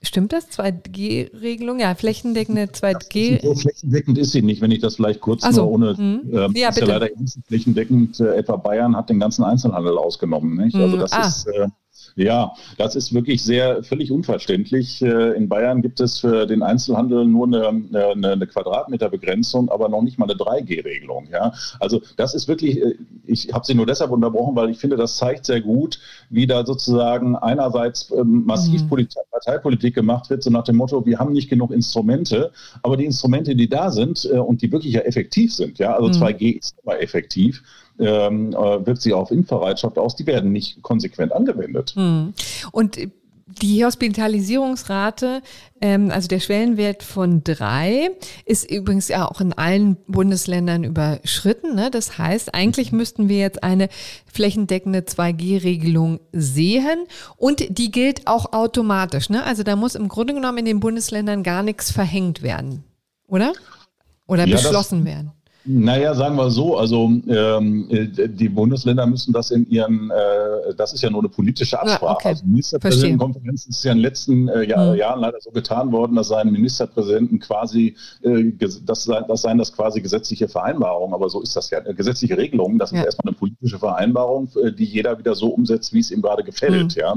Stimmt das? 2G-Regelung? Ja, flächendeckende 2G. So flächendeckend ist sie nicht, wenn ich das vielleicht kurz also, nur ohne. Mhm. Äh, ja, ist bitte. ja leider flächendeckend. Äh, etwa Bayern hat den ganzen Einzelhandel ausgenommen. Nicht? Also mhm. das ah. ist. Äh, ja, das ist wirklich sehr völlig unverständlich. Äh, in Bayern gibt es für den Einzelhandel nur eine, eine, eine Quadratmeterbegrenzung, aber noch nicht mal eine 3G-Regelung. Ja? Also das ist wirklich, äh, ich habe sie nur deshalb unterbrochen, weil ich finde, das zeigt sehr gut, wie da sozusagen einerseits ähm, massiv mhm. Parteipolitik gemacht wird, so nach dem Motto, wir haben nicht genug Instrumente, aber die Instrumente, die da sind äh, und die wirklich ja effektiv sind, ja, also mhm. 2G ist immer effektiv, ähm, äh, wirkt sich auf Impfbereitschaft aus, die werden nicht konsequent angewendet. Hm. Und die Hospitalisierungsrate, ähm, also der Schwellenwert von drei, ist übrigens ja auch in allen Bundesländern überschritten. Ne? Das heißt, eigentlich mhm. müssten wir jetzt eine flächendeckende 2G-Regelung sehen und die gilt auch automatisch. Ne? Also da muss im Grunde genommen in den Bundesländern gar nichts verhängt werden, oder? Oder ja, beschlossen werden. Naja, sagen wir so, also ähm, äh, die Bundesländer müssen das in ihren, äh, das ist ja nur eine politische Absprache. Ja, okay. Also Ministerpräsidentenkonferenz ist ja in den letzten äh, Jahr, mhm. Jahren leider so getan worden, dass seinen Ministerpräsidenten quasi, äh, das, das seien das quasi gesetzliche Vereinbarungen, aber so ist das ja, äh, gesetzliche Regelungen, das ja. ist erstmal eine politische Vereinbarung, äh, die jeder wieder so umsetzt, wie es ihm gerade gefällt. Mhm. Ja.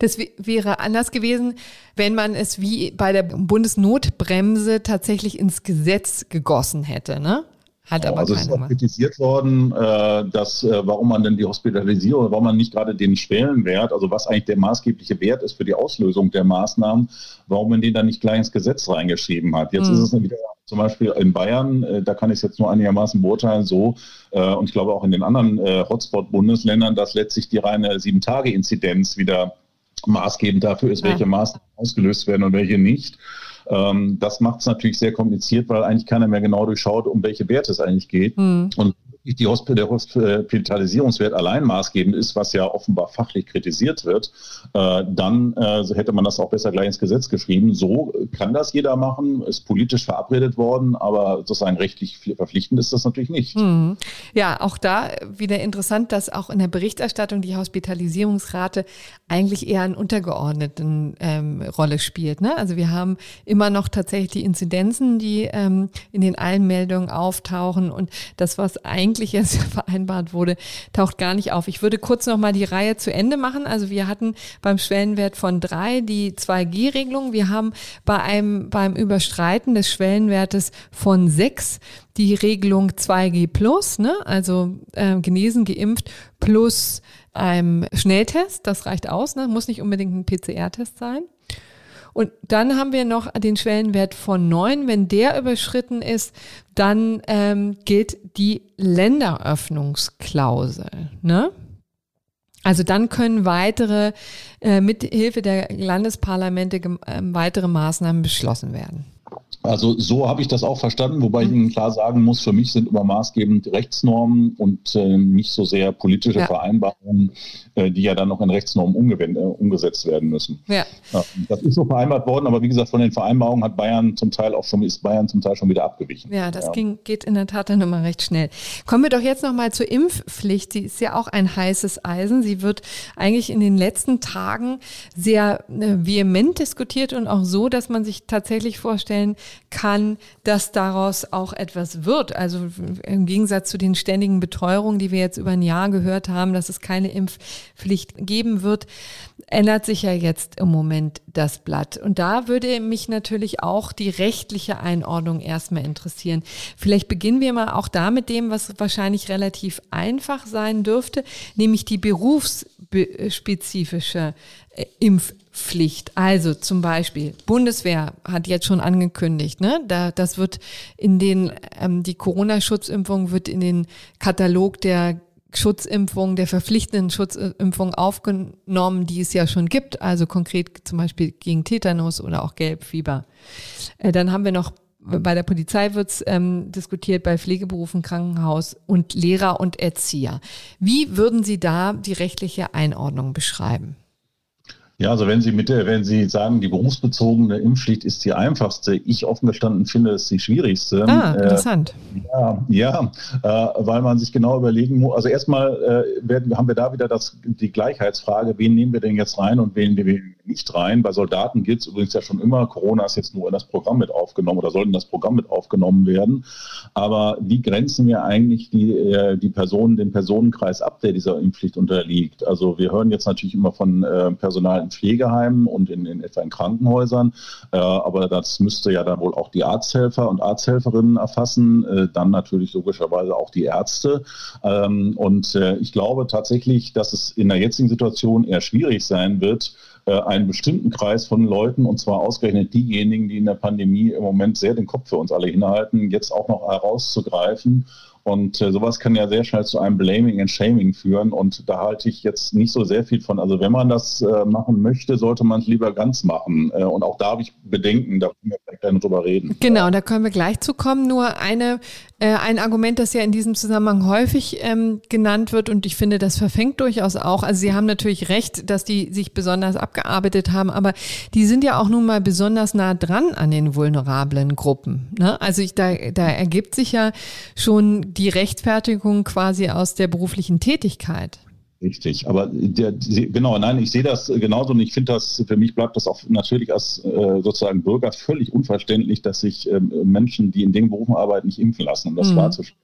Das wäre anders gewesen, wenn man es wie bei der Bundesnotbremse tatsächlich ins Gesetz gegossen hätte, ne? Hat aber also es ist auch kritisiert worden, äh, dass äh, warum man denn die Hospitalisierung, warum man nicht gerade den Schwellenwert, also was eigentlich der maßgebliche Wert ist für die Auslösung der Maßnahmen, warum man den dann nicht gleich ins Gesetz reingeschrieben hat. Jetzt mhm. ist es wieder zum Beispiel in Bayern, äh, da kann ich es jetzt nur einigermaßen beurteilen, so, und ich glaube auch in den anderen Hotspot-Bundesländern, dass letztlich die reine Sieben-Tage-Inzidenz wieder maßgebend dafür ist, welche Maßnahmen ausgelöst werden und welche nicht. Ähm, das macht es natürlich sehr kompliziert, weil eigentlich keiner mehr genau durchschaut, um welche Werte es eigentlich geht. Mhm. Und die Hospitalisierungswert allein maßgebend ist, was ja offenbar fachlich kritisiert wird, äh, dann äh, hätte man das auch besser gleich ins Gesetz geschrieben. So kann das jeder machen, ist politisch verabredet worden, aber sozusagen rechtlich verpflichtend ist das natürlich nicht. Mhm. Ja, auch da wieder interessant, dass auch in der Berichterstattung die Hospitalisierungsrate eigentlich eher eine untergeordneten ähm, Rolle spielt. Ne? Also wir haben immer noch tatsächlich die Inzidenzen, die ähm, in den allen Meldungen auftauchen und das, was eigentlich eigentlich jetzt vereinbart wurde, taucht gar nicht auf. Ich würde kurz noch mal die Reihe zu Ende machen. Also wir hatten beim Schwellenwert von drei die 2G-Regelung. Wir haben bei einem, beim Überstreiten des Schwellenwertes von sechs die Regelung 2G plus, ne? also äh, genesen, geimpft plus einem Schnelltest. Das reicht aus, ne? muss nicht unbedingt ein PCR-Test sein. Und dann haben wir noch den Schwellenwert von neun. Wenn der überschritten ist, dann ähm, gilt die Länderöffnungsklausel. Ne? Also dann können weitere, äh, mit Hilfe der Landesparlamente äh, weitere Maßnahmen beschlossen werden. Also so habe ich das auch verstanden, wobei ich mhm. Ihnen klar sagen muss, für mich sind immer maßgebend Rechtsnormen und äh, nicht so sehr politische ja. Vereinbarungen, äh, die ja dann noch in Rechtsnormen äh, umgesetzt werden müssen. Ja. ja. Das ist so vereinbart worden, aber wie gesagt, von den Vereinbarungen hat Bayern zum Teil auch schon, ist Bayern zum Teil schon wieder abgewichen. Ja, das ja. Ging, geht in der Tat dann immer recht schnell. Kommen wir doch jetzt nochmal zur Impfpflicht. Die ist ja auch ein heißes Eisen. Sie wird eigentlich in den letzten Tagen sehr äh, vehement diskutiert und auch so, dass man sich tatsächlich vorstellen kann, dass daraus auch etwas wird. Also im Gegensatz zu den ständigen Beteuerungen, die wir jetzt über ein Jahr gehört haben, dass es keine Impfpflicht geben wird, ändert sich ja jetzt im Moment das Blatt. Und da würde mich natürlich auch die rechtliche Einordnung erstmal interessieren. Vielleicht beginnen wir mal auch da mit dem, was wahrscheinlich relativ einfach sein dürfte, nämlich die berufsspezifische äh, Impfpflicht. Pflicht. Also zum Beispiel Bundeswehr hat jetzt schon angekündigt, ne, da, das wird in den ähm, die Corona-Schutzimpfung wird in den Katalog der Schutzimpfung, der verpflichtenden Schutzimpfung aufgenommen, die es ja schon gibt, also konkret zum Beispiel gegen Tetanus oder auch Gelbfieber. Äh, dann haben wir noch bei der Polizei wird's ähm, diskutiert, bei Pflegeberufen, Krankenhaus und Lehrer und Erzieher. Wie würden Sie da die rechtliche Einordnung beschreiben? Ja, also wenn Sie mit der, wenn Sie sagen, die berufsbezogene Impfpflicht ist die einfachste, ich offen gestanden finde es die schwierigste. Ah, äh, interessant. Äh, ja, ja, äh, weil man sich genau überlegen muss. Also erstmal äh, werden, haben wir da wieder das, die Gleichheitsfrage, wen nehmen wir denn jetzt rein und wen wir nicht rein. Bei Soldaten gilt es übrigens ja schon immer, Corona ist jetzt nur in das Programm mit aufgenommen oder soll in das Programm mit aufgenommen werden. Aber wie grenzen wir eigentlich die, äh, die Personen, den Personenkreis ab, der dieser Impfpflicht unterliegt? Also wir hören jetzt natürlich immer von äh, Personal in Pflegeheimen und in, in etwa in Krankenhäusern. Äh, aber das müsste ja dann wohl auch die Arzthelfer und Arzthelferinnen erfassen, dann natürlich logischerweise auch die Ärzte. Ähm, und ich glaube tatsächlich, dass es in der jetzigen Situation eher schwierig sein wird, äh, einen bestimmten Kreis von Leuten, und zwar ausgerechnet diejenigen, die in der Pandemie im Moment sehr den Kopf für uns alle hinhalten, jetzt auch noch herauszugreifen und äh, sowas kann ja sehr schnell zu einem Blaming and Shaming führen. Und da halte ich jetzt nicht so sehr viel von. Also wenn man das äh, machen möchte, sollte man es lieber ganz machen. Äh, und auch da habe ich Bedenken, da können wir vielleicht gleich drüber reden. Genau, da können wir gleich zu kommen. Nur eine, äh, ein Argument, das ja in diesem Zusammenhang häufig ähm, genannt wird, und ich finde, das verfängt durchaus auch. Also Sie haben natürlich recht, dass die sich besonders abgearbeitet haben, aber die sind ja auch nun mal besonders nah dran an den vulnerablen Gruppen. Ne? Also ich, da, da ergibt sich ja schon die Rechtfertigung quasi aus der beruflichen Tätigkeit. Richtig, aber der, genau, nein, ich sehe das genauso und ich finde das, für mich bleibt das auch natürlich als äh, sozusagen Bürger völlig unverständlich, dass sich ähm, Menschen, die in den Berufen arbeiten, nicht impfen lassen, um das mhm. klarzustellen.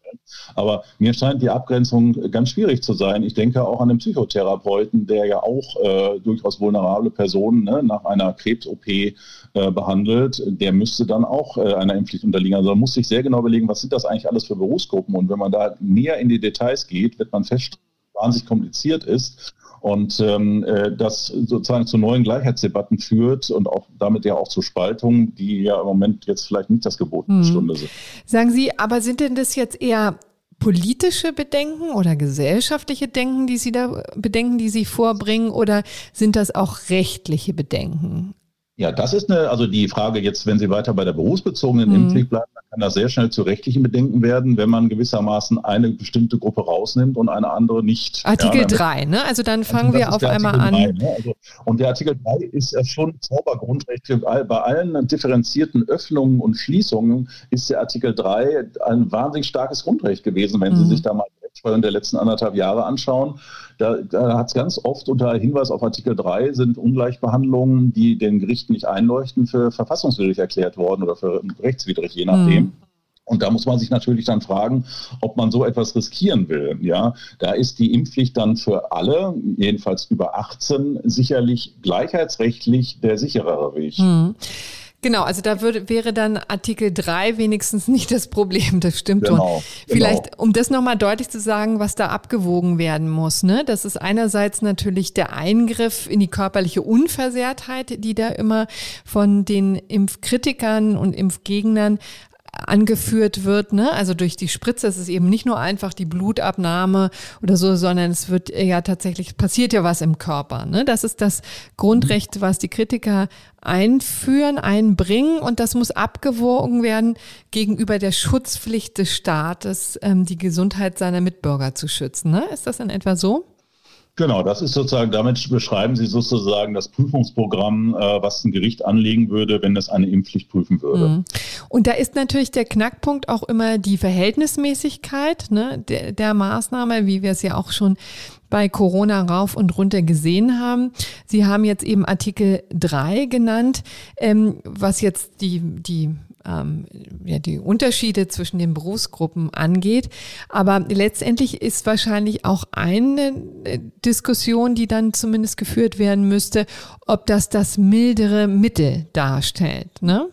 Aber mir scheint die Abgrenzung ganz schwierig zu sein. Ich denke auch an den Psychotherapeuten, der ja auch äh, durchaus vulnerable Personen ne, nach einer Krebs-OP äh, behandelt. Der müsste dann auch äh, einer Impfpflicht unterliegen. Also man muss sich sehr genau überlegen, was sind das eigentlich alles für Berufsgruppen? Und wenn man da näher in die Details geht, wird man feststellen, wahnsinnig kompliziert ist und ähm, äh, das sozusagen zu neuen Gleichheitsdebatten führt und auch damit ja auch zu Spaltungen, die ja im Moment jetzt vielleicht nicht das Gebot der hm. Stunde sind. Sagen Sie, aber sind denn das jetzt eher politische Bedenken oder gesellschaftliche Denken, die Sie da Bedenken, die Sie vorbringen, oder sind das auch rechtliche Bedenken? Ja, das ist eine, also die Frage jetzt, wenn Sie weiter bei der berufsbezogenen mhm. Impfpflicht bleiben, dann kann das sehr schnell zu rechtlichen Bedenken werden, wenn man gewissermaßen eine bestimmte Gruppe rausnimmt und eine andere nicht. Artikel ja, 3, ne? Also dann fangen also wir auf einmal an. 3, ne? also, und der Artikel 3 ist ja schon Zaubergrundrecht. Bei allen differenzierten Öffnungen und Schließungen ist der Artikel 3 ein wahnsinnig starkes Grundrecht gewesen, wenn mhm. Sie sich da mal Rechtsprechung der letzten anderthalb Jahre anschauen, da, da hat es ganz oft unter Hinweis auf Artikel 3 sind Ungleichbehandlungen, die den Gerichten nicht einleuchten, für verfassungswidrig erklärt worden oder für rechtswidrig, je nachdem. Mhm. Und da muss man sich natürlich dann fragen, ob man so etwas riskieren will. Ja, da ist die Impfpflicht dann für alle, jedenfalls über 18, sicherlich gleichheitsrechtlich der sicherere Weg. Mhm. Genau, also da würde, wäre dann Artikel 3 wenigstens nicht das Problem, das stimmt genau, schon. Vielleicht, genau. um das nochmal deutlich zu sagen, was da abgewogen werden muss, ne? Das ist einerseits natürlich der Eingriff in die körperliche Unversehrtheit, die da immer von den Impfkritikern und Impfgegnern angeführt wird, ne? Also durch die Spritze ist es eben nicht nur einfach die Blutabnahme oder so, sondern es wird ja tatsächlich passiert ja was im Körper, ne? Das ist das Grundrecht, was die Kritiker einführen, einbringen und das muss abgewogen werden gegenüber der Schutzpflicht des Staates, ähm, die Gesundheit seiner Mitbürger zu schützen. Ne? Ist das in etwa so? Genau, das ist sozusagen, damit beschreiben Sie sozusagen das Prüfungsprogramm, äh, was ein Gericht anlegen würde, wenn es eine Impfpflicht prüfen würde. Mhm. Und da ist natürlich der Knackpunkt auch immer die Verhältnismäßigkeit ne, der, der Maßnahme, wie wir es ja auch schon bei Corona rauf und runter gesehen haben. Sie haben jetzt eben Artikel 3 genannt, ähm, was jetzt die, die ähm, ja, die Unterschiede zwischen den Berufsgruppen angeht. Aber letztendlich ist wahrscheinlich auch eine äh, Diskussion, die dann zumindest geführt werden müsste, ob das das mildere Mittel darstellt. Ne?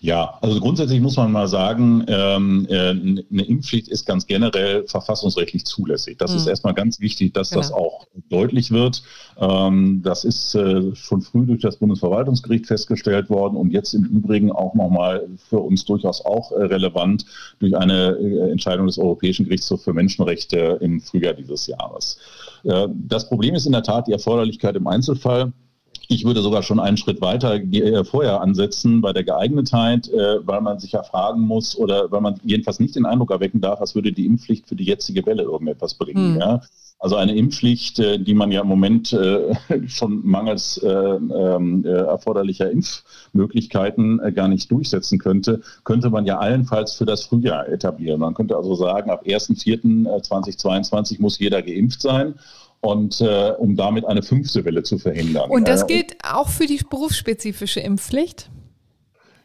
Ja, also grundsätzlich muss man mal sagen, ähm, äh, eine Impfpflicht ist ganz generell verfassungsrechtlich zulässig. Das mhm. ist erstmal ganz wichtig, dass genau. das auch deutlich wird. Ähm, das ist äh, schon früh durch das Bundesverwaltungsgericht festgestellt worden und jetzt im Übrigen auch nochmal für uns durchaus auch äh, relevant durch eine Entscheidung des Europäischen Gerichtshofs für Menschenrechte im Frühjahr dieses Jahres. Das Problem ist in der Tat die Erforderlichkeit im Einzelfall. Ich würde sogar schon einen Schritt weiter äh, vorher ansetzen bei der Geeignetheit, äh, weil man sich ja fragen muss oder weil man jedenfalls nicht den Eindruck erwecken darf, was würde die Impfpflicht für die jetzige Welle irgendetwas bringen. Hm. Ja? Also eine Impfpflicht, äh, die man ja im Moment schon mangels äh, ähm, äh, erforderlicher Impfmöglichkeiten gar nicht durchsetzen könnte, könnte man ja allenfalls für das Frühjahr etablieren. Man könnte also sagen, ab 1.4.2022 muss jeder geimpft sein und äh, um damit eine fünfte Welle zu verhindern. Und das gilt auch für die berufsspezifische Impfpflicht?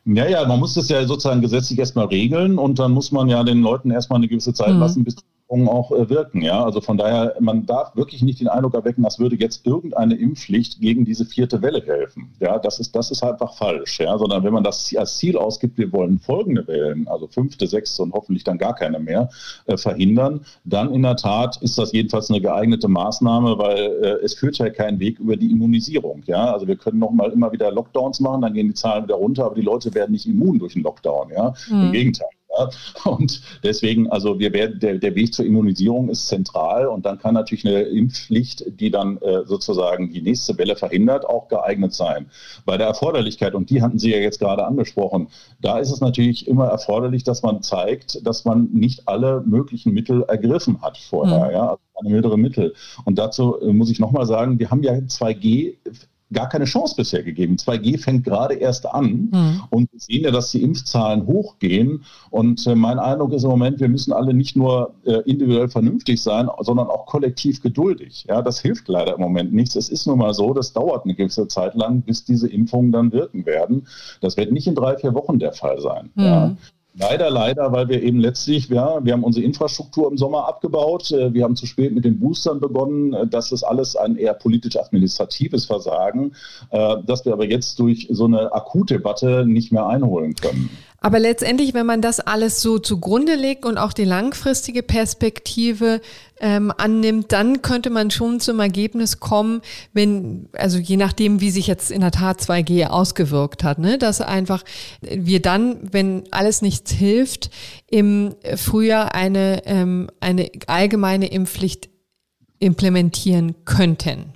Ja, ja, man muss das ja sozusagen gesetzlich erstmal regeln und dann muss man ja den Leuten erstmal eine gewisse Zeit mhm. lassen, bis Impfungen auch äh, wirken. Ja? Also von daher, man darf wirklich nicht den Eindruck erwecken, als würde jetzt irgendeine Impfpflicht gegen diese vierte Welle helfen. Ja, das ist, das ist einfach falsch. Ja? Sondern wenn man das als Ziel ausgibt, wir wollen folgende Wellen, also fünfte, sechste und hoffentlich dann gar keine mehr, äh, verhindern, dann in der Tat ist das jedenfalls eine geeignete Maßnahme, weil äh, es führt ja keinen Weg über die Immunisierung. Ja? Also wir können nochmal immer wieder Lockdowns machen, dann gehen die Zahlen wieder runter, aber die Leute werden nicht immun durch einen Lockdown. Ja? Mhm. Im Gegenteil. Ja? Und deswegen, also wir werden, der, der Weg zur Immunisierung ist zentral und dann kann natürlich eine Impfpflicht, die dann äh, sozusagen die nächste Welle verhindert, auch geeignet sein. Bei der Erforderlichkeit, und die hatten Sie ja jetzt gerade angesprochen, da ist es natürlich immer erforderlich, dass man zeigt, dass man nicht alle möglichen Mittel ergriffen hat vorher, mhm. ja, also eine mildere Mittel. Und dazu äh, muss ich nochmal sagen, wir haben ja 2G gar keine Chance bisher gegeben. 2G fängt gerade erst an mhm. und wir sehen ja, dass die Impfzahlen hochgehen. Und äh, mein Eindruck ist im Moment, wir müssen alle nicht nur äh, individuell vernünftig sein, sondern auch kollektiv geduldig. Ja, das hilft leider im Moment nichts. Es ist nun mal so, das dauert eine gewisse Zeit lang, bis diese Impfungen dann wirken werden. Das wird nicht in drei, vier Wochen der Fall sein. Mhm. Ja. Leider, leider, weil wir eben letztlich, ja, wir haben unsere Infrastruktur im Sommer abgebaut, äh, wir haben zu spät mit den Boostern begonnen, äh, das ist alles ein eher politisch-administratives Versagen, äh, das wir aber jetzt durch so eine Akutdebatte nicht mehr einholen können. Aber letztendlich, wenn man das alles so zugrunde legt und auch die langfristige Perspektive ähm, annimmt, dann könnte man schon zum Ergebnis kommen, wenn, also je nachdem, wie sich jetzt in der Tat 2G ausgewirkt hat, ne, dass einfach wir dann, wenn alles nichts hilft, im Frühjahr eine, ähm, eine allgemeine Impfpflicht implementieren könnten.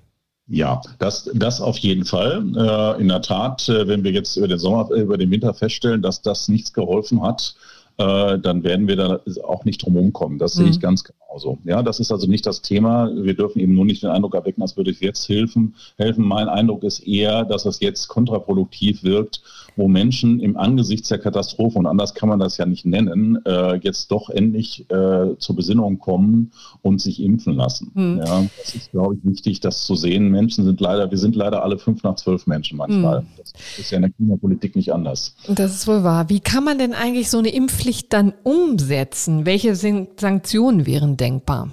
Ja, das, das auf jeden Fall. Äh, in der Tat, äh, wenn wir jetzt über den Sommer, äh, über den Winter feststellen, dass das nichts geholfen hat, äh, dann werden wir da auch nicht drum kommen. Das mhm. sehe ich mhm. ganz genauso. Ja, das ist also nicht das Thema. Wir dürfen eben nur nicht den Eindruck erwecken, als würde es jetzt helfen. helfen. Mein Eindruck ist eher, dass es jetzt kontraproduktiv wirkt wo Menschen im Angesicht der Katastrophe, und anders kann man das ja nicht nennen, äh, jetzt doch endlich äh, zur Besinnung kommen und sich impfen lassen. Mhm. Ja, das ist, glaube ich, wichtig, das zu sehen. Menschen sind leider, wir sind leider alle fünf nach zwölf Menschen manchmal. Mhm. Das ist ja in der Klimapolitik nicht anders. Das ist wohl wahr. Wie kann man denn eigentlich so eine Impfpflicht dann umsetzen? Welche Sanktionen wären denkbar?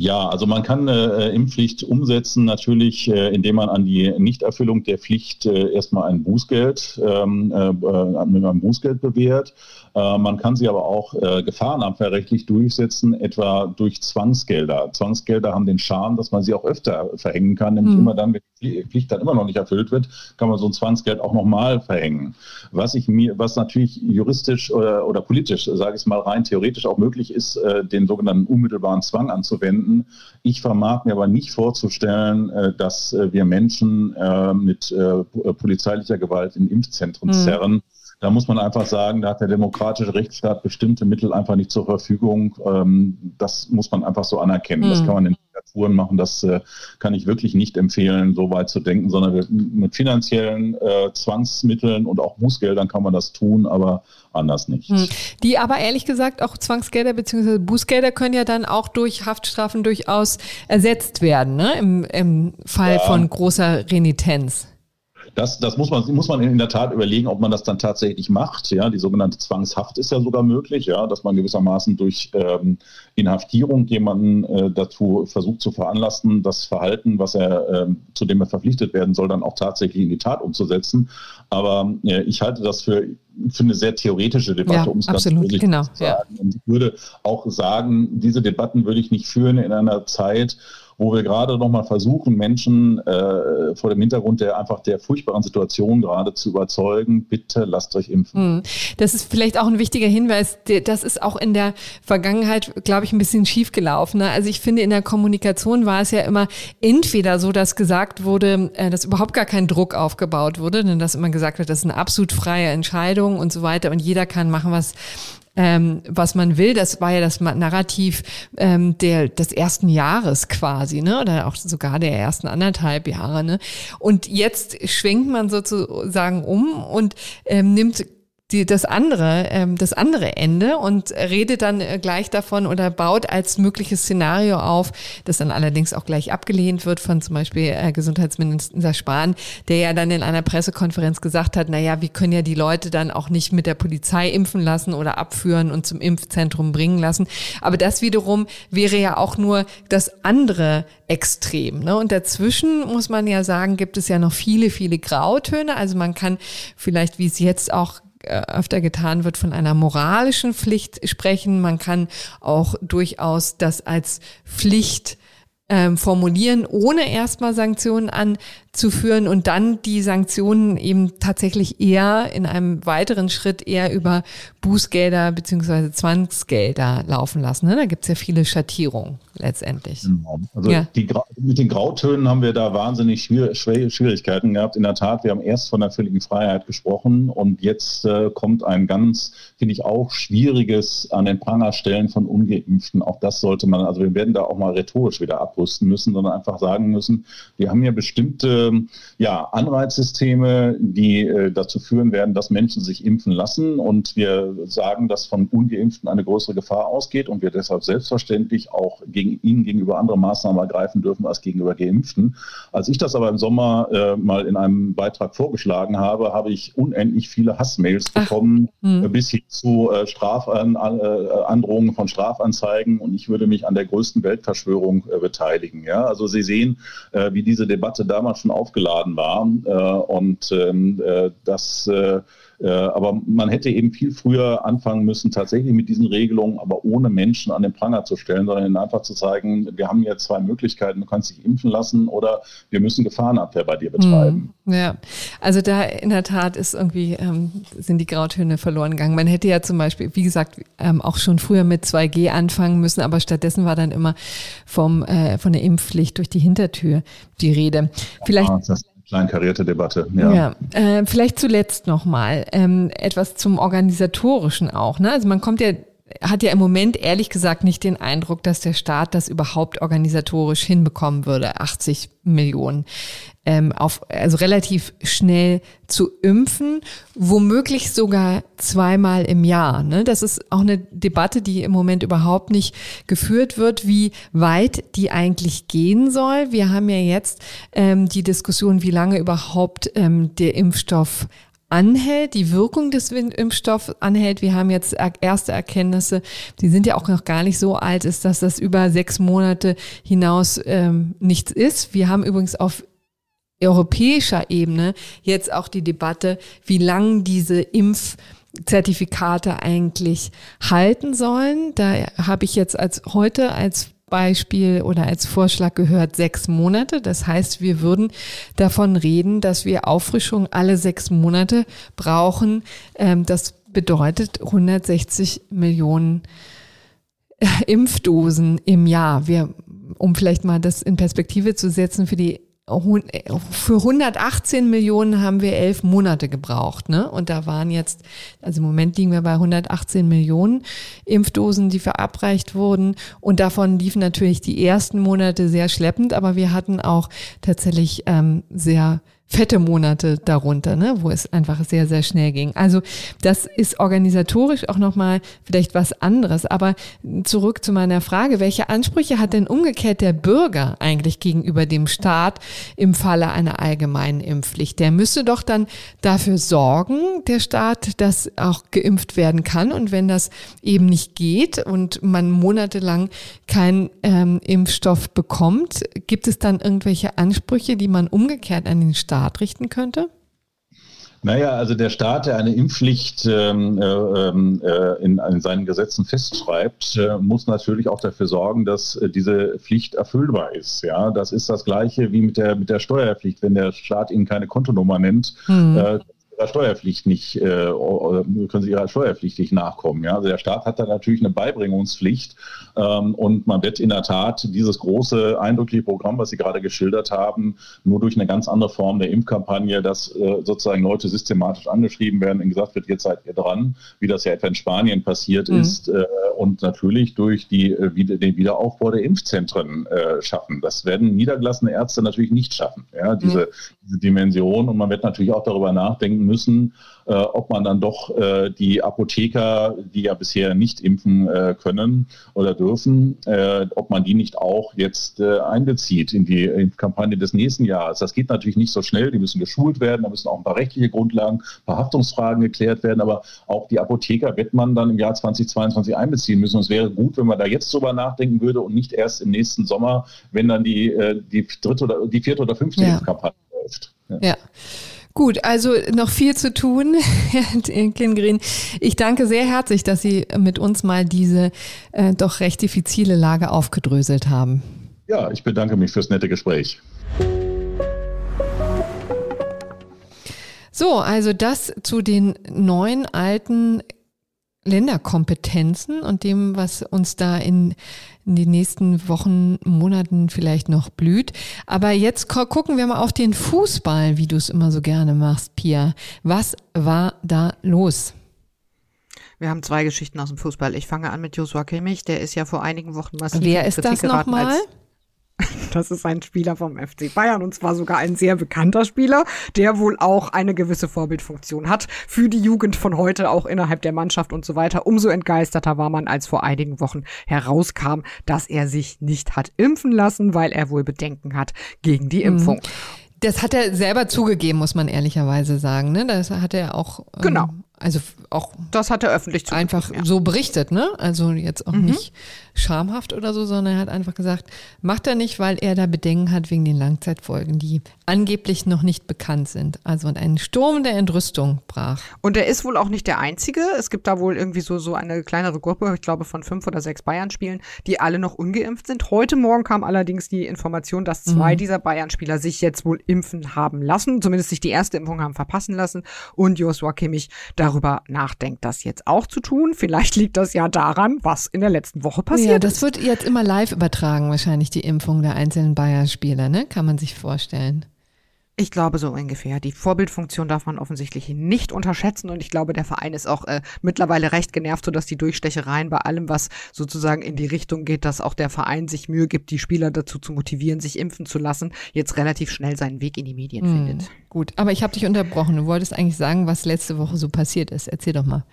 Ja, also man kann äh, Impfpflicht umsetzen, natürlich, äh, indem man an die Nichterfüllung der Pflicht äh, erstmal ein Bußgeld, ähm, äh, äh mit einem Bußgeld bewährt. Äh, man kann sie aber auch äh, gefahrenabwehrrechtlich durchsetzen, etwa durch Zwangsgelder. Zwangsgelder haben den Charme, dass man sie auch öfter verhängen kann, nämlich mhm. immer dann, wenn die Pflicht dann immer noch nicht erfüllt wird, kann man so ein Zwangsgeld auch nochmal verhängen. Was ich mir, was natürlich juristisch oder, oder politisch, sage ich es mal rein theoretisch auch möglich ist, äh, den sogenannten unmittelbaren Zwang anzuwenden. Ich vermag mir aber nicht vorzustellen, äh, dass äh, wir Menschen äh, mit polizeilicher Gewalt in Impfzentren mhm. zerren da muss man einfach sagen, da hat der demokratische Rechtsstaat bestimmte Mittel einfach nicht zur Verfügung. Ähm, das muss man einfach so anerkennen. Mhm. Das kann man in Diktaturen machen. Das äh, kann ich wirklich nicht empfehlen, so weit zu denken, sondern mit finanziellen äh, Zwangsmitteln und auch Bußgeldern kann man das tun, aber anders nicht. Mhm. Die aber ehrlich gesagt auch Zwangsgelder bzw. Bußgelder können ja dann auch durch Haftstrafen durchaus ersetzt werden, ne? im, im Fall ja. von großer Renitenz. Das, das muss, man, muss man in der Tat überlegen, ob man das dann tatsächlich macht. Ja, die sogenannte Zwangshaft ist ja sogar möglich, ja, dass man gewissermaßen durch ähm, Inhaftierung jemanden äh, dazu versucht zu veranlassen, das Verhalten, was er, äh, zu dem er verpflichtet werden soll, dann auch tatsächlich in die Tat umzusetzen. Aber äh, ich halte das für, für eine sehr theoretische Debatte, ja, um es ganz ehrlich genau, zu sagen. Ja. Und ich würde auch sagen, diese Debatten würde ich nicht führen in einer Zeit, wo wir gerade nochmal versuchen, Menschen äh, vor dem Hintergrund der einfach der furchtbaren Situation gerade zu überzeugen, bitte lasst euch impfen. Hm. Das ist vielleicht auch ein wichtiger Hinweis. Das ist auch in der Vergangenheit, glaube ich, ein bisschen schief gelaufen. Ne? Also ich finde, in der Kommunikation war es ja immer entweder so, dass gesagt wurde, äh, dass überhaupt gar kein Druck aufgebaut wurde, denn dass immer gesagt wird, das ist eine absolut freie Entscheidung und so weiter und jeder kann machen, was ähm, was man will. Das war ja das Narrativ ähm, der, des ersten Jahres quasi, ne? Oder auch sogar der ersten anderthalb Jahre. Ne? Und jetzt schwenkt man sozusagen um und ähm, nimmt die, das andere, ähm, das andere Ende und redet dann äh, gleich davon oder baut als mögliches Szenario auf, das dann allerdings auch gleich abgelehnt wird von zum Beispiel äh, Gesundheitsminister Spahn, der ja dann in einer Pressekonferenz gesagt hat, na ja, wir können ja die Leute dann auch nicht mit der Polizei impfen lassen oder abführen und zum Impfzentrum bringen lassen. Aber das wiederum wäre ja auch nur das andere Extrem. Ne? Und dazwischen muss man ja sagen, gibt es ja noch viele, viele Grautöne. Also man kann vielleicht, wie es jetzt auch öfter getan wird, von einer moralischen Pflicht sprechen. Man kann auch durchaus das als Pflicht ähm, formulieren, ohne erstmal Sanktionen anzuführen und dann die Sanktionen eben tatsächlich eher in einem weiteren Schritt eher über Bußgelder beziehungsweise Zwangsgelder laufen lassen. Ne? Da gibt es ja viele Schattierungen letztendlich. Genau. Also ja. die, mit den Grautönen haben wir da wahnsinnig Schwierigkeiten gehabt. In der Tat, wir haben erst von der völligen Freiheit gesprochen und jetzt äh, kommt ein ganz, finde ich, auch schwieriges an den Prangerstellen von Ungeimpften. Auch das sollte man, also wir werden da auch mal rhetorisch wieder abrüsten müssen, sondern einfach sagen müssen, wir haben ja bestimmte ja, Anreizsysteme, die äh, dazu führen werden, dass Menschen sich impfen lassen und wir sagen, dass von Ungeimpften eine größere Gefahr ausgeht und wir deshalb selbstverständlich auch gegen ihnen gegenüber andere Maßnahmen ergreifen dürfen als gegenüber Geimpften. Als ich das aber im Sommer äh, mal in einem Beitrag vorgeschlagen habe, habe ich unendlich viele Hassmails bekommen, Ach, hm. bis hin zu äh, Strafandrohungen äh, von Strafanzeigen und ich würde mich an der größten Weltverschwörung äh, beteiligen. Ja? Also Sie sehen, äh, wie diese Debatte damals schon aufgeladen war äh, und ähm, das äh, aber man hätte eben viel früher anfangen müssen, tatsächlich mit diesen Regelungen, aber ohne Menschen an den Pranger zu stellen, sondern ihnen einfach zu zeigen, wir haben jetzt zwei Möglichkeiten, du kannst dich impfen lassen oder wir müssen Gefahrenabwehr bei dir betreiben. Hm, ja, also da in der Tat ist irgendwie, ähm, sind die Grautöne verloren gegangen. Man hätte ja zum Beispiel, wie gesagt, ähm, auch schon früher mit 2G anfangen müssen, aber stattdessen war dann immer vom, äh, von der Impfpflicht durch die Hintertür die Rede. Vielleicht. Ja, kleinkarierte Debatte. Ja, ja äh, vielleicht zuletzt nochmal ähm, etwas zum Organisatorischen auch. Ne? Also man kommt ja hat ja im Moment ehrlich gesagt nicht den Eindruck, dass der Staat das überhaupt organisatorisch hinbekommen würde, 80 Millionen ähm, auf, also relativ schnell zu impfen, womöglich sogar zweimal im Jahr. Ne? Das ist auch eine Debatte, die im Moment überhaupt nicht geführt wird, wie weit die eigentlich gehen soll. Wir haben ja jetzt ähm, die Diskussion, wie lange überhaupt ähm, der Impfstoff anhält, die Wirkung des Impfstoffs anhält. Wir haben jetzt erste Erkenntnisse, die sind ja auch noch gar nicht so alt, ist, dass das über sechs Monate hinaus ähm, nichts ist. Wir haben übrigens auf europäischer Ebene jetzt auch die Debatte, wie lang diese Impfzertifikate eigentlich halten sollen. Da habe ich jetzt als heute als Beispiel oder als Vorschlag gehört sechs Monate. Das heißt, wir würden davon reden, dass wir Auffrischung alle sechs Monate brauchen. Ähm, das bedeutet 160 Millionen äh, Impfdosen im Jahr. Wir, um vielleicht mal das in Perspektive zu setzen für die für 118 Millionen haben wir elf Monate gebraucht, ne? Und da waren jetzt, also im Moment liegen wir bei 118 Millionen Impfdosen, die verabreicht wurden. Und davon liefen natürlich die ersten Monate sehr schleppend, aber wir hatten auch tatsächlich ähm, sehr fette Monate darunter, ne, wo es einfach sehr, sehr schnell ging. Also das ist organisatorisch auch nochmal vielleicht was anderes. Aber zurück zu meiner Frage, welche Ansprüche hat denn umgekehrt der Bürger eigentlich gegenüber dem Staat im Falle einer allgemeinen Impfpflicht? Der müsste doch dann dafür sorgen, der Staat, dass auch geimpft werden kann. Und wenn das eben nicht geht und man monatelang keinen ähm, Impfstoff bekommt, gibt es dann irgendwelche Ansprüche, die man umgekehrt an den Staat Staat richten könnte? Naja, also der Staat, der eine Impfpflicht ähm, äh, ähm, äh, in, in, seinen Gesetzen festschreibt, äh, muss natürlich auch dafür sorgen, dass äh, diese Pflicht erfüllbar ist. Ja, das ist das Gleiche wie mit der mit der Steuerpflicht. Wenn der Staat Ihnen keine Kontonummer nennt, mhm. Äh, Steuerpflicht nicht, äh, können sie ihrer Steuerpflicht nicht nachkommen. Ja? Also der Staat hat da natürlich eine Beibringungspflicht und man wird in der Tat dieses große, eindrückliche Programm, was Sie gerade geschildert haben, nur durch eine ganz andere Form der Impfkampagne, dass äh, sozusagen Leute systematisch angeschrieben werden und gesagt wird, jetzt seid ihr dran, wie das ja etwa in Spanien passiert mhm. ist äh, und natürlich durch die, äh, den Wiederaufbau der Impfzentren schaffen. Das werden niedergelassene Ärzte natürlich nicht schaffen, ja? diese, mhm. diese Dimension und man wird natürlich auch darüber nachdenken müssen, ob man dann doch äh, die Apotheker, die ja bisher nicht impfen äh, können oder dürfen, äh, ob man die nicht auch jetzt äh, einbezieht in die Impfkampagne des nächsten Jahres. Das geht natürlich nicht so schnell, die müssen geschult werden, da müssen auch ein paar rechtliche Grundlagen, ein paar Haftungsfragen geklärt werden, aber auch die Apotheker wird man dann im Jahr 2022 einbeziehen müssen. Und es wäre gut, wenn man da jetzt drüber nachdenken würde und nicht erst im nächsten Sommer, wenn dann die, äh, die dritte oder die vierte oder fünfte ja. Impfkampagne läuft. ja. ja. Gut, also noch viel zu tun, Herr Kingrin. Ich danke sehr herzlich, dass Sie mit uns mal diese äh, doch recht diffizile Lage aufgedröselt haben. Ja, ich bedanke mich fürs nette Gespräch. So, also das zu den neuen alten Länderkompetenzen und dem, was uns da in, in den nächsten Wochen, Monaten vielleicht noch blüht. Aber jetzt gucken wir mal auf den Fußball, wie du es immer so gerne machst, Pia. Was war da los? Wir haben zwei Geschichten aus dem Fußball. Ich fange an mit Joshua Kimmich, der ist ja vor einigen Wochen massiv Wer ist das nochmal? Das ist ein Spieler vom FC Bayern und zwar sogar ein sehr bekannter Spieler, der wohl auch eine gewisse Vorbildfunktion hat für die Jugend von heute, auch innerhalb der Mannschaft und so weiter. Umso entgeisterter war man, als vor einigen Wochen herauskam, dass er sich nicht hat impfen lassen, weil er wohl Bedenken hat gegen die mhm. Impfung. Das hat er selber zugegeben, muss man ehrlicherweise sagen. Ne? Das hat er auch. Ähm, genau. Also auch. Das hat er öffentlich Einfach ja. so berichtet, ne? Also jetzt auch mhm. nicht schamhaft oder so, sondern er hat einfach gesagt, macht er nicht, weil er da Bedenken hat wegen den Langzeitfolgen, die angeblich noch nicht bekannt sind. Also ein Sturm der Entrüstung brach. Und er ist wohl auch nicht der Einzige. Es gibt da wohl irgendwie so, so eine kleinere Gruppe, ich glaube von fünf oder sechs Bayern-Spielen, die alle noch ungeimpft sind. Heute Morgen kam allerdings die Information, dass zwei mhm. dieser Bayern-Spieler sich jetzt wohl impfen haben lassen, zumindest sich die erste Impfung haben verpassen lassen und Joshua Kimmich darüber nachdenkt, das jetzt auch zu tun. Vielleicht liegt das ja daran, was in der letzten Woche passiert ja, das wird jetzt immer live übertragen, wahrscheinlich die Impfung der einzelnen Bayer-Spieler, ne? Kann man sich vorstellen. Ich glaube so ungefähr. Die Vorbildfunktion darf man offensichtlich nicht unterschätzen und ich glaube, der Verein ist auch äh, mittlerweile recht genervt, sodass die Durchstechereien bei allem, was sozusagen in die Richtung geht, dass auch der Verein sich Mühe gibt, die Spieler dazu zu motivieren, sich impfen zu lassen, jetzt relativ schnell seinen Weg in die Medien hm, findet. Gut, aber ich habe dich unterbrochen. Du wolltest eigentlich sagen, was letzte Woche so passiert ist. Erzähl doch mal.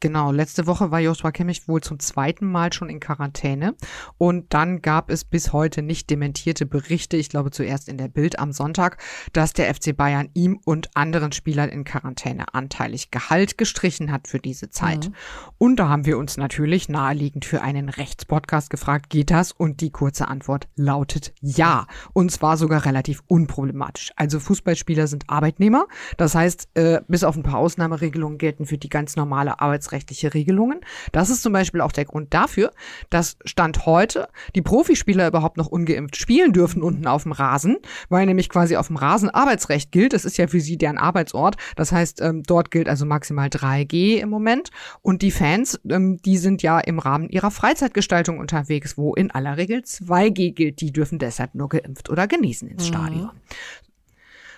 Genau, letzte Woche war Joshua Kimmich wohl zum zweiten Mal schon in Quarantäne und dann gab es bis heute nicht dementierte Berichte, ich glaube zuerst in der Bild am Sonntag, dass der FC Bayern ihm und anderen Spielern in Quarantäne anteilig Gehalt gestrichen hat für diese Zeit. Mhm. Und da haben wir uns natürlich naheliegend für einen Rechtspodcast gefragt, geht das? Und die kurze Antwort lautet ja. Und zwar sogar relativ unproblematisch. Also Fußballspieler sind Arbeitnehmer, das heißt, äh, bis auf ein paar Ausnahmeregelungen gelten für die ganz normale Arbeits arbeitsrechtliche Regelungen. Das ist zum Beispiel auch der Grund dafür, dass Stand heute die Profispieler überhaupt noch ungeimpft spielen dürfen unten auf dem Rasen, weil nämlich quasi auf dem Rasen Arbeitsrecht gilt. Das ist ja für sie deren Arbeitsort. Das heißt, ähm, dort gilt also maximal 3G im Moment. Und die Fans, ähm, die sind ja im Rahmen ihrer Freizeitgestaltung unterwegs, wo in aller Regel 2G gilt. Die dürfen deshalb nur geimpft oder genesen ins mhm.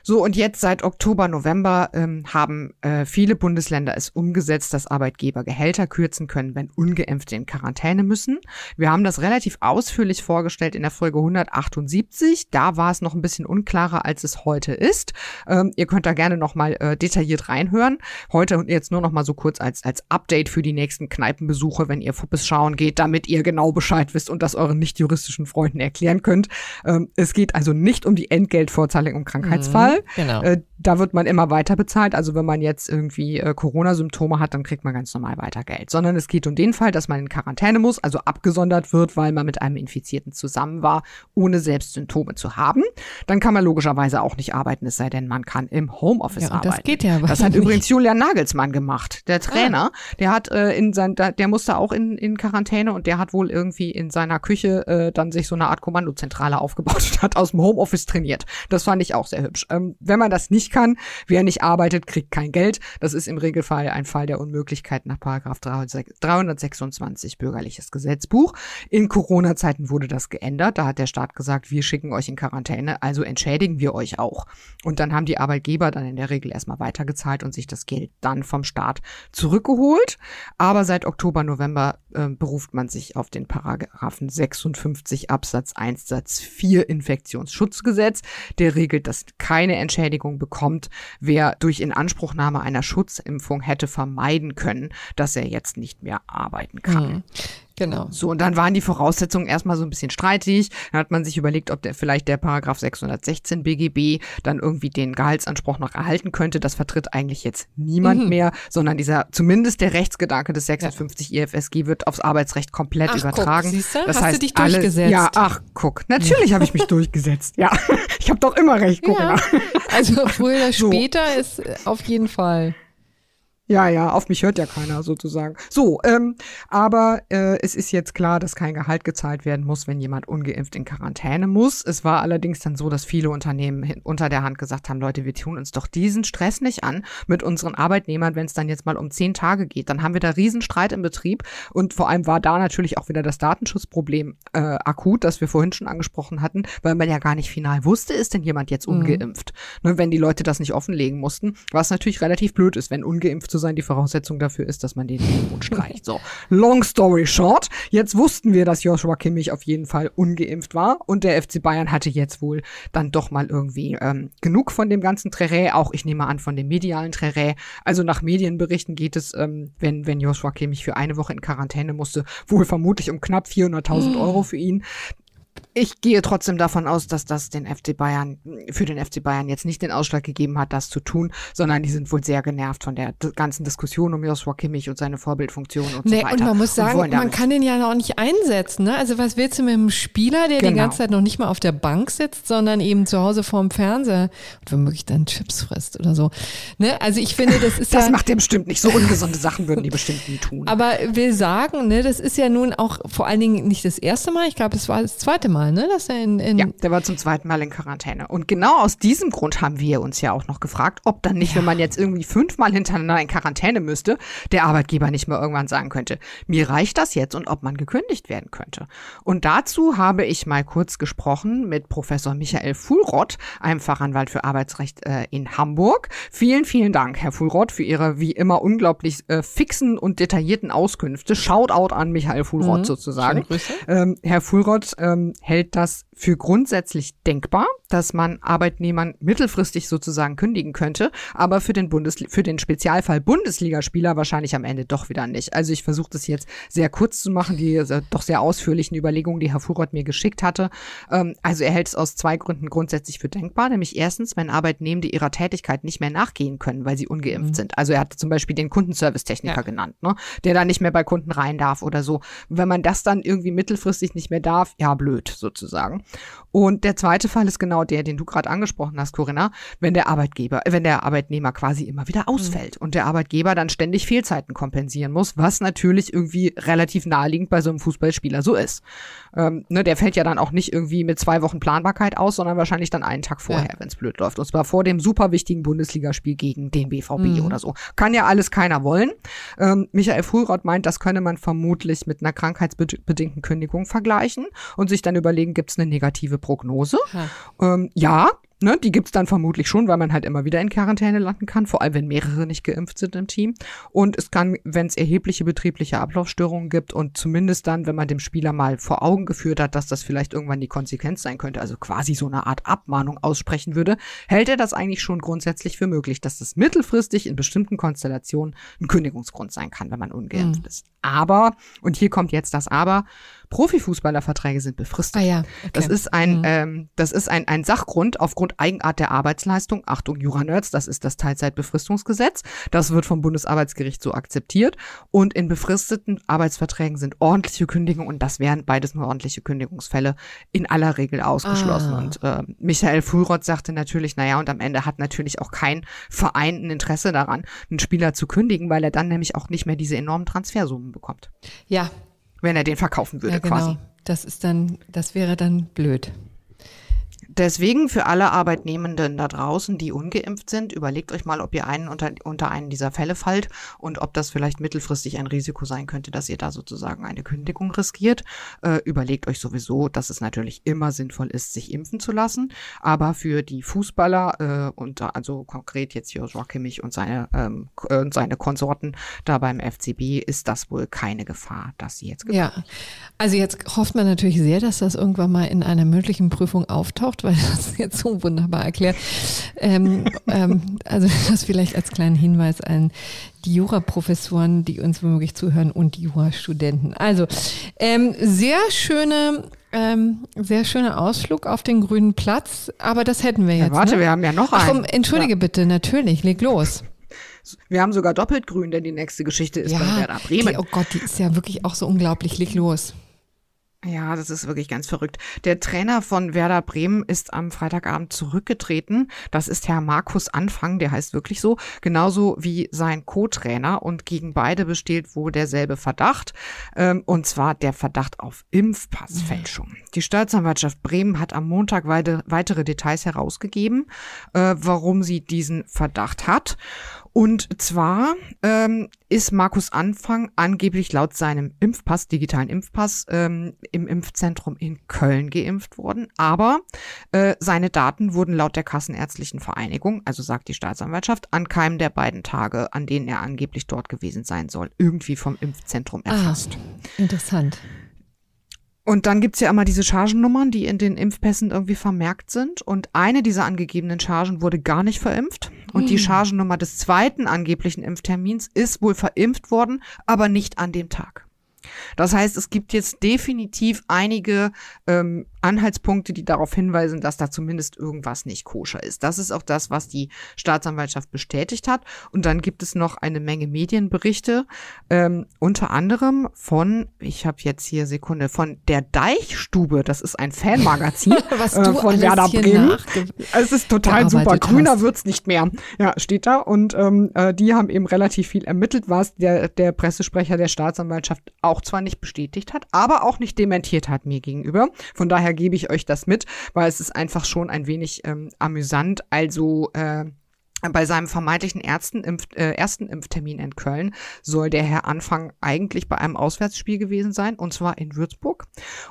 So, und jetzt seit Oktober, November ähm, haben äh, viele Bundesländer es umgesetzt, dass Arbeitgeber Gehälter kürzen können, wenn Ungeimpfte in Quarantäne müssen. Wir haben das relativ ausführlich vorgestellt in der Folge 178. Da war es noch ein bisschen unklarer, als es heute ist. Ähm, ihr könnt da gerne nochmal äh, detailliert reinhören. Heute und jetzt nur nochmal so kurz als, als Update für die nächsten Kneipenbesuche, wenn ihr Fuppes schauen geht, damit ihr genau Bescheid wisst und das euren nicht juristischen Freunden erklären könnt. Ähm, es geht also nicht um die Entgeltvorzahlung im Krankheitsfall. Mhm. Genau. Äh, da wird man immer weiter bezahlt. Also wenn man jetzt irgendwie äh, Corona-Symptome hat, dann kriegt man ganz normal weiter Geld. Sondern es geht um den Fall, dass man in Quarantäne muss, also abgesondert wird, weil man mit einem Infizierten zusammen war, ohne selbst Symptome zu haben. Dann kann man logischerweise auch nicht arbeiten, es sei denn, man kann im Homeoffice ja, arbeiten. Das geht ja. Aber Das hat nicht. übrigens Julian Nagelsmann gemacht, der Trainer. Ah. Der hat äh, in sein, der musste auch in, in Quarantäne und der hat wohl irgendwie in seiner Küche äh, dann sich so eine Art Kommandozentrale aufgebaut und hat aus dem Homeoffice trainiert. Das fand ich auch sehr hübsch. Ähm, wenn man das nicht kann, wer nicht arbeitet, kriegt kein Geld. Das ist im Regelfall ein Fall der Unmöglichkeit nach Paragraph 326 Bürgerliches Gesetzbuch. In Corona-Zeiten wurde das geändert. Da hat der Staat gesagt, wir schicken euch in Quarantäne, also entschädigen wir euch auch. Und dann haben die Arbeitgeber dann in der Regel erstmal weitergezahlt und sich das Geld dann vom Staat zurückgeholt. Aber seit Oktober, November äh, beruft man sich auf den Paragraphen 56 Absatz 1 Satz 4 Infektionsschutzgesetz. Der regelt, dass keine Entschädigung bekommt, wer durch Inanspruchnahme einer Schutzimpfung hätte vermeiden können, dass er jetzt nicht mehr arbeiten kann. Mhm. Genau. So, und dann waren die Voraussetzungen erstmal so ein bisschen streitig. Dann hat man sich überlegt, ob der vielleicht der Paragraph 616 BGB dann irgendwie den Gehaltsanspruch noch erhalten könnte. Das vertritt eigentlich jetzt niemand mhm. mehr, sondern dieser, zumindest der Rechtsgedanke des 56 ja. IFSG wird aufs Arbeitsrecht komplett ach, übertragen. Guck, das Hast heißt, du dich durchgesetzt? Alle, ja, ach, guck, natürlich habe ich mich durchgesetzt. Ja, ich habe doch immer recht. Guck ja. Also früher oder später so. ist auf jeden Fall. Ja, ja, auf mich hört ja keiner sozusagen. So, ähm, aber äh, es ist jetzt klar, dass kein Gehalt gezahlt werden muss, wenn jemand ungeimpft in Quarantäne muss. Es war allerdings dann so, dass viele Unternehmen unter der Hand gesagt haben, Leute, wir tun uns doch diesen Stress nicht an mit unseren Arbeitnehmern, wenn es dann jetzt mal um zehn Tage geht. Dann haben wir da Riesenstreit im Betrieb und vor allem war da natürlich auch wieder das Datenschutzproblem äh, akut, das wir vorhin schon angesprochen hatten, weil man ja gar nicht final wusste, ist denn jemand jetzt mhm. ungeimpft? Mhm. Ne, wenn die Leute das nicht offenlegen mussten, was natürlich relativ blöd ist, wenn ungeimpft sein die Voraussetzung dafür ist, dass man den Mund streicht. So, long story short. Jetzt wussten wir, dass Joshua Kimmich auf jeden Fall ungeimpft war und der FC Bayern hatte jetzt wohl dann doch mal irgendwie ähm, genug von dem ganzen Trerä, auch ich nehme an von dem medialen Trerä. Also nach Medienberichten geht es, ähm, wenn, wenn Joshua Kimmich für eine Woche in Quarantäne musste, wohl vermutlich um knapp 400.000 Euro für ihn ich gehe trotzdem davon aus, dass das den FC Bayern, für den FC Bayern jetzt nicht den Ausschlag gegeben hat, das zu tun, sondern die sind wohl sehr genervt von der ganzen Diskussion um Joshua Kimmich und seine Vorbildfunktion und nee, so weiter. Und man muss sagen, man kann den ja auch nicht einsetzen. Ne? Also was willst du mit einem Spieler, der genau. die ganze Zeit noch nicht mal auf der Bank sitzt, sondern eben zu Hause vorm Fernseher und womöglich dann Chips frisst oder so. Ne? Also ich finde, das ist Das ja, macht dem bestimmt nicht. So ungesunde Sachen würden die bestimmt nie tun. Aber will sagen, ne, das ist ja nun auch vor allen Dingen nicht das erste Mal, ich glaube, es war das zweite Mal, ne? Dass er in, in ja, der war zum zweiten Mal in Quarantäne. Und genau aus diesem Grund haben wir uns ja auch noch gefragt, ob dann nicht, ja. wenn man jetzt irgendwie fünfmal hintereinander in Quarantäne müsste, der Arbeitgeber nicht mehr irgendwann sagen könnte, mir reicht das jetzt und ob man gekündigt werden könnte. Und dazu habe ich mal kurz gesprochen mit Professor Michael Fuhlrott, einem Fachanwalt für Arbeitsrecht äh, in Hamburg. Vielen, vielen Dank, Herr Fuhlrott, für Ihre wie immer unglaublich äh, fixen und detaillierten Auskünfte. Shoutout an Michael Fuhlrott mhm. sozusagen. Ähm, Herr Fuhlrott ähm, hält hält das für grundsätzlich denkbar, dass man Arbeitnehmern mittelfristig sozusagen kündigen könnte, aber für den Bundes für den Spezialfall Bundesligaspieler wahrscheinlich am Ende doch wieder nicht. Also ich versuche das jetzt sehr kurz zu machen, die doch sehr ausführlichen Überlegungen, die Herr Furoth mir geschickt hatte. Ähm, also er hält es aus zwei Gründen grundsätzlich für denkbar, nämlich erstens, wenn Arbeitnehmende ihrer Tätigkeit nicht mehr nachgehen können, weil sie ungeimpft mhm. sind. Also er hatte zum Beispiel den Kundenservice-Techniker ja. genannt, ne? der da nicht mehr bei Kunden rein darf oder so. Wenn man das dann irgendwie mittelfristig nicht mehr darf, ja blöd sozusagen. Und der zweite Fall ist genau der, den du gerade angesprochen hast, Corinna, wenn der Arbeitgeber, wenn der Arbeitnehmer quasi immer wieder ausfällt mhm. und der Arbeitgeber dann ständig Fehlzeiten kompensieren muss, was natürlich irgendwie relativ naheliegend bei so einem Fußballspieler so ist. Ähm, ne, der fällt ja dann auch nicht irgendwie mit zwei Wochen Planbarkeit aus, sondern wahrscheinlich dann einen Tag vorher, ja. wenn es blöd läuft. Und zwar vor dem super wichtigen Bundesligaspiel gegen den BVB mhm. oder so. Kann ja alles keiner wollen. Ähm, Michael Frühroth meint, das könne man vermutlich mit einer krankheitsbedingten Kündigung vergleichen und sich dann überlegen, gibt es eine negative Prognose? Ähm, ja, Ne, die gibt's dann vermutlich schon, weil man halt immer wieder in Quarantäne landen kann, vor allem wenn mehrere nicht geimpft sind im Team. Und es kann, wenn es erhebliche betriebliche Ablaufstörungen gibt und zumindest dann, wenn man dem Spieler mal vor Augen geführt hat, dass das vielleicht irgendwann die Konsequenz sein könnte, also quasi so eine Art Abmahnung aussprechen würde, hält er das eigentlich schon grundsätzlich für möglich, dass das mittelfristig in bestimmten Konstellationen ein Kündigungsgrund sein kann, wenn man ungeimpft mhm. ist. Aber, und hier kommt jetzt das Aber, Profifußballerverträge sind befristet. Ah ja, okay. Das ist ein, mhm. ähm, das ist ein, ein Sachgrund aufgrund Eigenart der Arbeitsleistung. Achtung, Jura-Nerds, das ist das Teilzeitbefristungsgesetz. Das wird vom Bundesarbeitsgericht so akzeptiert. Und in befristeten Arbeitsverträgen sind ordentliche Kündigungen und das wären beides nur ordentliche Kündigungsfälle in aller Regel ausgeschlossen. Ah. Und äh, Michael Fulroth sagte natürlich, naja, und am Ende hat natürlich auch kein Verein ein Interesse daran, einen Spieler zu kündigen, weil er dann nämlich auch nicht mehr diese enormen Transfersummen bekommt. Ja, wenn er den verkaufen würde, ja, genau. quasi. Das ist dann, das wäre dann blöd. Deswegen für alle Arbeitnehmenden da draußen, die ungeimpft sind, überlegt euch mal, ob ihr einen unter, unter einen dieser Fälle fallt und ob das vielleicht mittelfristig ein Risiko sein könnte, dass ihr da sozusagen eine Kündigung riskiert. Äh, überlegt euch sowieso, dass es natürlich immer sinnvoll ist, sich impfen zu lassen. Aber für die Fußballer äh, und also konkret jetzt Joshua Kimmich und seine, ähm, äh, seine Konsorten da beim FCB ist das wohl keine Gefahr, dass sie jetzt Ja, also jetzt hofft man natürlich sehr, dass das irgendwann mal in einer mündlichen Prüfung auftaucht, weil das jetzt so wunderbar erklärt. Ähm, ähm, also das vielleicht als kleinen Hinweis an die Juraprofessoren, die uns womöglich zuhören und die Jurastudenten. Also ähm, sehr schöne ähm, sehr schöner Ausflug auf den grünen Platz, aber das hätten wir jetzt. Ja, warte, ne? wir haben ja noch einen. Ach, entschuldige ja. bitte, natürlich, leg los. Wir haben sogar doppelt grün, denn die nächste Geschichte ist ja, bei Werder Bremen. Die, oh Gott, die ist ja wirklich auch so unglaublich. Leg los. Ja, das ist wirklich ganz verrückt. Der Trainer von Werder Bremen ist am Freitagabend zurückgetreten. Das ist Herr Markus Anfang, der heißt wirklich so, genauso wie sein Co-Trainer. Und gegen beide besteht wohl derselbe Verdacht, ähm, und zwar der Verdacht auf Impfpassfälschung. Die Staatsanwaltschaft Bremen hat am Montag weitere Details herausgegeben, äh, warum sie diesen Verdacht hat. Und zwar ähm, ist Markus Anfang angeblich laut seinem Impfpass, digitalen Impfpass, ähm, im Impfzentrum in Köln geimpft worden. Aber äh, seine Daten wurden laut der Kassenärztlichen Vereinigung, also sagt die Staatsanwaltschaft, an keinem der beiden Tage, an denen er angeblich dort gewesen sein soll, irgendwie vom Impfzentrum ah, erfasst. Ah, interessant. Und dann gibt's ja immer diese Chargennummern, die in den Impfpässen irgendwie vermerkt sind. Und eine dieser angegebenen Chargen wurde gar nicht verimpft. Und hm. die Chargennummer des zweiten angeblichen Impftermins ist wohl verimpft worden, aber nicht an dem Tag. Das heißt, es gibt jetzt definitiv einige ähm, Anhaltspunkte, die darauf hinweisen, dass da zumindest irgendwas nicht koscher ist. Das ist auch das, was die Staatsanwaltschaft bestätigt hat. Und dann gibt es noch eine Menge Medienberichte, ähm, unter anderem von, ich habe jetzt hier Sekunde, von der Deichstube. Das ist ein Fanmagazin was äh, von Werder Bremen. Es ist total super. Grüner hast. wird's nicht mehr. Ja, steht da. Und ähm, äh, die haben eben relativ viel ermittelt, was der, der Pressesprecher der Staatsanwaltschaft auch zwar nicht bestätigt hat, aber auch nicht dementiert hat mir gegenüber. Von daher gebe ich euch das mit, weil es ist einfach schon ein wenig ähm, amüsant. Also äh, bei seinem vermeintlichen ersten, Impf, äh, ersten Impftermin in Köln soll der Herr Anfang eigentlich bei einem Auswärtsspiel gewesen sein, und zwar in Würzburg.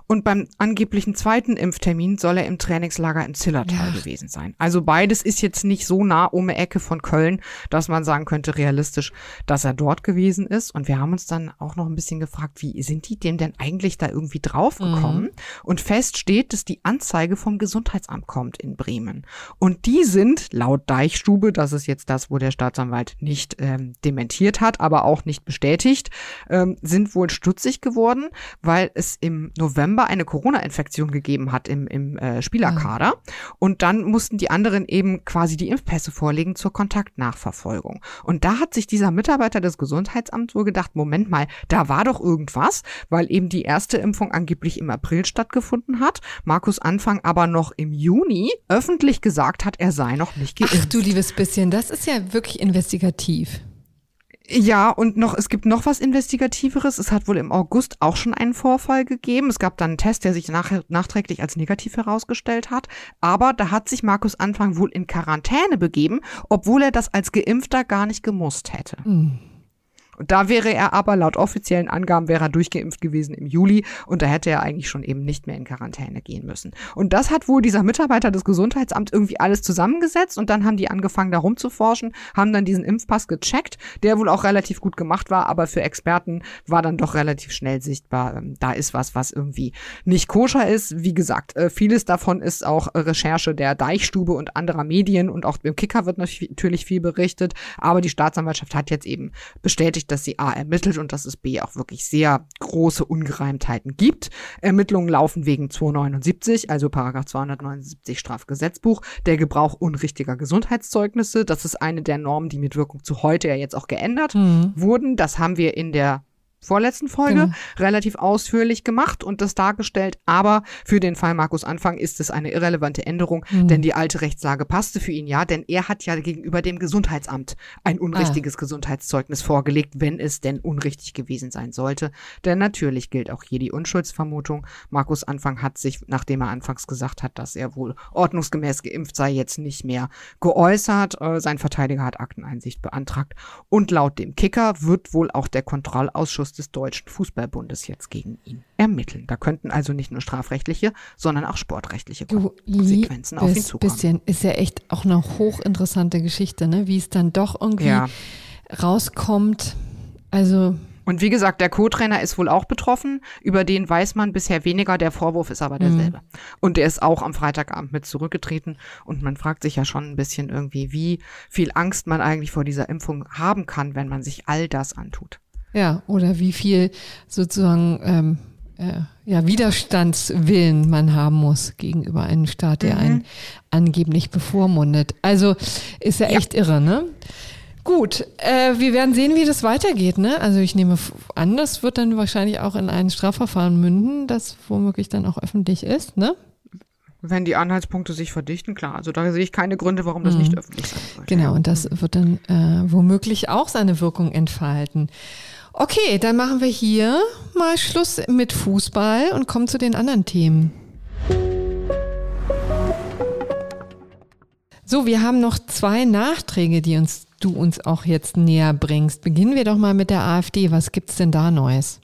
Und beim angeblichen zweiten Impftermin soll er im Trainingslager im Zillertal ja. gewesen sein. Also beides ist jetzt nicht so nah um die Ecke von Köln, dass man sagen könnte realistisch, dass er dort gewesen ist. Und wir haben uns dann auch noch ein bisschen gefragt, wie sind die dem denn eigentlich da irgendwie draufgekommen? Mhm. Und fest steht, dass die Anzeige vom Gesundheitsamt kommt in Bremen. Und die sind laut Deichstube, das ist jetzt das, wo der Staatsanwalt nicht ähm, dementiert hat, aber auch nicht bestätigt, ähm, sind wohl stutzig geworden, weil es im November eine Corona-Infektion gegeben hat im, im äh, Spielerkader. Mhm. Und dann mussten die anderen eben quasi die Impfpässe vorlegen zur Kontaktnachverfolgung. Und da hat sich dieser Mitarbeiter des Gesundheitsamts wohl gedacht, Moment mal, da war doch irgendwas, weil eben die erste Impfung angeblich im April stattgefunden hat. Markus Anfang aber noch im Juni öffentlich gesagt hat, er sei noch nicht geimpft. Ach du liebes bisschen, das ist ja wirklich investigativ. Ja, und noch, es gibt noch was Investigativeres. Es hat wohl im August auch schon einen Vorfall gegeben. Es gab dann einen Test, der sich nach, nachträglich als negativ herausgestellt hat. Aber da hat sich Markus Anfang wohl in Quarantäne begeben, obwohl er das als Geimpfter gar nicht gemusst hätte. Mhm. Und da wäre er aber laut offiziellen Angaben wäre er durchgeimpft gewesen im Juli und da hätte er eigentlich schon eben nicht mehr in Quarantäne gehen müssen. Und das hat wohl dieser Mitarbeiter des Gesundheitsamts irgendwie alles zusammengesetzt und dann haben die angefangen da rumzuforschen, haben dann diesen Impfpass gecheckt, der wohl auch relativ gut gemacht war, aber für Experten war dann doch relativ schnell sichtbar, ähm, da ist was, was irgendwie nicht koscher ist. Wie gesagt, äh, vieles davon ist auch Recherche der Deichstube und anderer Medien und auch im Kicker wird natürlich viel berichtet, aber die Staatsanwaltschaft hat jetzt eben bestätigt, dass sie A ermittelt und dass es B auch wirklich sehr große Ungereimtheiten gibt. Ermittlungen laufen wegen 279, also Paragraph 279 Strafgesetzbuch, der Gebrauch unrichtiger Gesundheitszeugnisse. Das ist eine der Normen, die mit Wirkung zu heute ja jetzt auch geändert mhm. wurden. Das haben wir in der vorletzten Folge genau. relativ ausführlich gemacht und das dargestellt. Aber für den Fall Markus Anfang ist es eine irrelevante Änderung, mhm. denn die alte Rechtslage passte für ihn ja, denn er hat ja gegenüber dem Gesundheitsamt ein unrichtiges ah. Gesundheitszeugnis vorgelegt, wenn es denn unrichtig gewesen sein sollte. Denn natürlich gilt auch hier die Unschuldsvermutung. Markus Anfang hat sich, nachdem er anfangs gesagt hat, dass er wohl ordnungsgemäß geimpft sei, jetzt nicht mehr geäußert. Äh, sein Verteidiger hat Akteneinsicht beantragt und laut dem Kicker wird wohl auch der Kontrollausschuss Ausschuss des Deutschen Fußballbundes jetzt gegen ihn ermitteln. Da könnten also nicht nur strafrechtliche, sondern auch sportrechtliche du Konsequenzen auf ihn zukommen. Bisschen ist ja echt auch eine hochinteressante Geschichte, ne? wie es dann doch irgendwie ja. rauskommt. Also und wie gesagt, der Co-Trainer ist wohl auch betroffen. Über den weiß man bisher weniger. Der Vorwurf ist aber derselbe. Mhm. Und der ist auch am Freitagabend mit zurückgetreten. Und man fragt sich ja schon ein bisschen irgendwie, wie viel Angst man eigentlich vor dieser Impfung haben kann, wenn man sich all das antut. Ja, oder wie viel sozusagen ähm, äh, ja, Widerstandswillen man haben muss gegenüber einem Staat, der mhm. einen angeblich bevormundet. Also ist ja, ja. echt irre, ne? Gut, äh, wir werden sehen, wie das weitergeht. Ne? Also ich nehme an, das wird dann wahrscheinlich auch in ein Strafverfahren münden, das womöglich dann auch öffentlich ist. Ne? Wenn die Anhaltspunkte sich verdichten, klar. Also da sehe ich keine Gründe, warum das mhm. nicht öffentlich sein sollte. Genau, und das wird dann äh, womöglich auch seine Wirkung entfalten. Okay, dann machen wir hier mal Schluss mit Fußball und kommen zu den anderen Themen. So, wir haben noch zwei Nachträge, die uns du uns auch jetzt näher bringst. Beginnen wir doch mal mit der AfD. Was gibt's denn da Neues?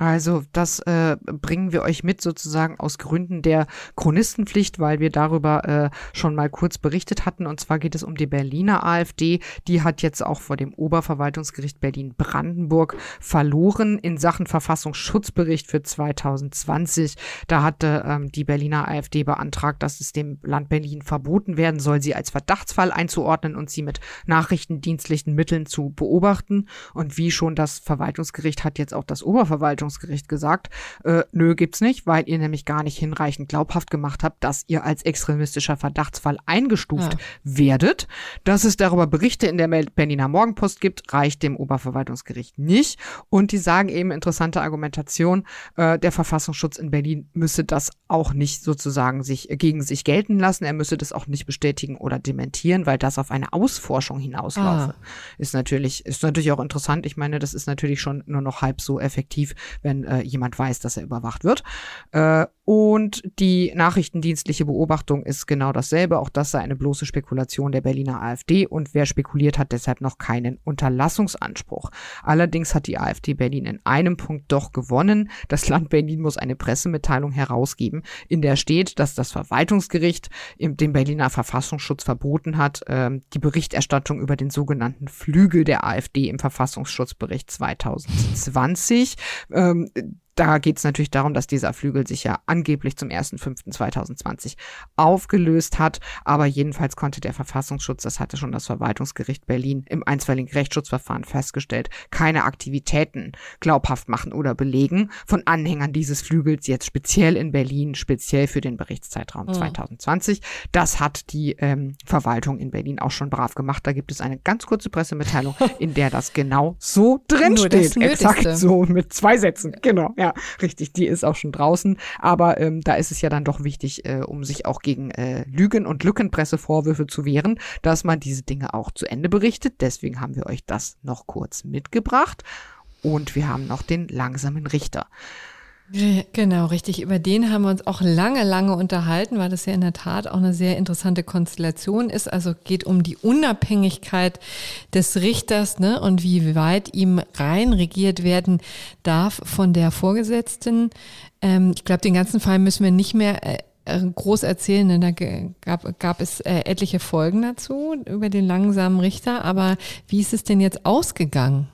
Also das äh, bringen wir euch mit sozusagen aus Gründen der Chronistenpflicht, weil wir darüber äh, schon mal kurz berichtet hatten. Und zwar geht es um die Berliner AfD. Die hat jetzt auch vor dem Oberverwaltungsgericht Berlin-Brandenburg verloren in Sachen Verfassungsschutzbericht für 2020. Da hatte ähm, die Berliner AfD beantragt, dass es dem Land Berlin verboten werden soll, sie als Verdachtsfall einzuordnen und sie mit nachrichtendienstlichen Mitteln zu beobachten. Und wie schon das Verwaltungsgericht hat jetzt auch das Oberverwaltungsgericht Verwaltungsgericht gesagt, äh, nö, gibt's nicht, weil ihr nämlich gar nicht hinreichend glaubhaft gemacht habt, dass ihr als extremistischer Verdachtsfall eingestuft ja. werdet. Dass es darüber Berichte in der Berliner Morgenpost gibt, reicht dem Oberverwaltungsgericht nicht. Und die sagen eben interessante Argumentation, äh, der Verfassungsschutz in Berlin müsse das auch nicht sozusagen sich gegen sich gelten lassen. Er müsse das auch nicht bestätigen oder dementieren, weil das auf eine Ausforschung hinauslaufe. Ah. Ist natürlich, ist natürlich auch interessant. Ich meine, das ist natürlich schon nur noch halb so effektiv, wenn äh, jemand weiß, dass er überwacht wird. Äh, Und die nachrichtendienstliche Beobachtung ist genau dasselbe. Auch das sei eine bloße Spekulation der Berliner AfD und wer spekuliert, hat deshalb noch keinen Unterlassungsanspruch. Allerdings hat die AfD Berlin in einem Punkt doch gewonnen. Das Land Berlin muss eine Pressemitteilung herausgeben, in der steht, dass das Verwaltungsgericht dem Berliner Verfassungsschutz verboten hat, ähm, die Berichterstattung über den sogenannten Flügel der AfD im Verfassungsschutzbericht 2020. Da geht es natürlich darum, dass dieser Flügel sich ja angeblich zum 1.5.2020 aufgelöst hat. Aber jedenfalls konnte der Verfassungsschutz, das hatte schon das Verwaltungsgericht Berlin im einstweiligen Rechtsschutzverfahren festgestellt, keine Aktivitäten glaubhaft machen oder belegen von Anhängern dieses Flügels jetzt speziell in Berlin, speziell für den Berichtszeitraum mhm. 2020. Das hat die ähm, Verwaltung in Berlin auch schon brav gemacht. Da gibt es eine ganz kurze Pressemitteilung, in der das genau so drinsteht. Exakt so mit zwei Sätzen. Genau, ja richtig, die ist auch schon draußen. Aber ähm, da ist es ja dann doch wichtig, äh, um sich auch gegen äh, Lügen- und Lückenpressevorwürfe zu wehren, dass man diese Dinge auch zu Ende berichtet. Deswegen haben wir euch das noch kurz mitgebracht. Und wir haben noch den langsamen Richter. Genau, richtig. Über den haben wir uns auch lange, lange unterhalten, weil das ja in der Tat auch eine sehr interessante Konstellation ist. Also geht um die Unabhängigkeit des Richters ne, und wie weit ihm rein regiert werden darf von der Vorgesetzten. Ähm, ich glaube, den ganzen Fall müssen wir nicht mehr äh, äh groß erzählen, denn da gab, gab es äh, etliche Folgen dazu über den langsamen Richter. Aber wie ist es denn jetzt ausgegangen?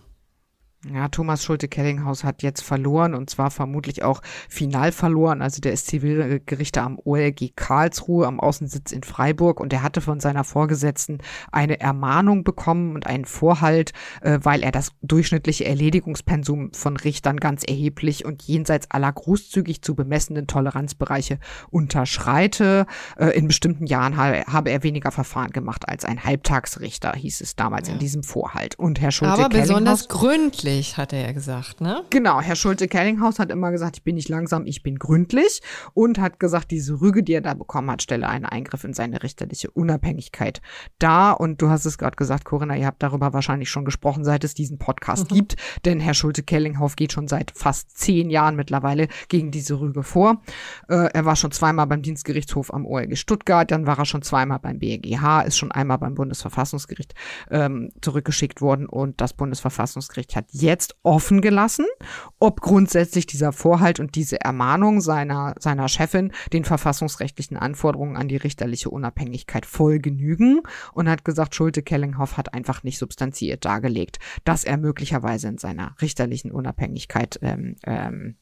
Ja, Thomas Schulte-Kellinghaus hat jetzt verloren und zwar vermutlich auch final verloren. Also der ist Zivilgerichter am OLG Karlsruhe am Außensitz in Freiburg und er hatte von seiner Vorgesetzten eine Ermahnung bekommen und einen Vorhalt, äh, weil er das durchschnittliche Erledigungspensum von Richtern ganz erheblich und jenseits aller großzügig zu bemessenden Toleranzbereiche unterschreite. Äh, in bestimmten Jahren habe, habe, er weniger Verfahren gemacht als ein Halbtagsrichter, hieß es damals ja. in diesem Vorhalt. Und Herr Schulte Aber besonders gründlich gründlich, hat er ja gesagt, ne? Genau, Herr Schulte-Kellinghaus hat immer gesagt, ich bin nicht langsam, ich bin gründlich und hat gesagt, diese Rüge, die er da bekommen hat, stelle einen Eingriff in seine richterliche Unabhängigkeit dar. Und du hast es gerade gesagt, Corinna, ihr habt darüber wahrscheinlich schon gesprochen, seit es diesen Podcast mhm. gibt, denn Herr Schulte-Kellinghaus geht schon seit fast zehn Jahren mittlerweile gegen diese Rüge vor. Äh, er war schon zweimal beim Dienstgerichtshof am OLG Stuttgart, dann war er schon zweimal beim BGH, ist schon einmal beim Bundesverfassungsgericht ähm, zurückgeschickt worden und das Bundesverfassungsgericht hat jetzt offen gelassen, ob grundsätzlich dieser Vorhalt und diese Ermahnung seiner, seiner Chefin den verfassungsrechtlichen Anforderungen an die richterliche Unabhängigkeit voll genügen. Und hat gesagt, Schulte-Kellinghoff hat einfach nicht substanziert dargelegt, dass er möglicherweise in seiner richterlichen Unabhängigkeit ähm, ähm,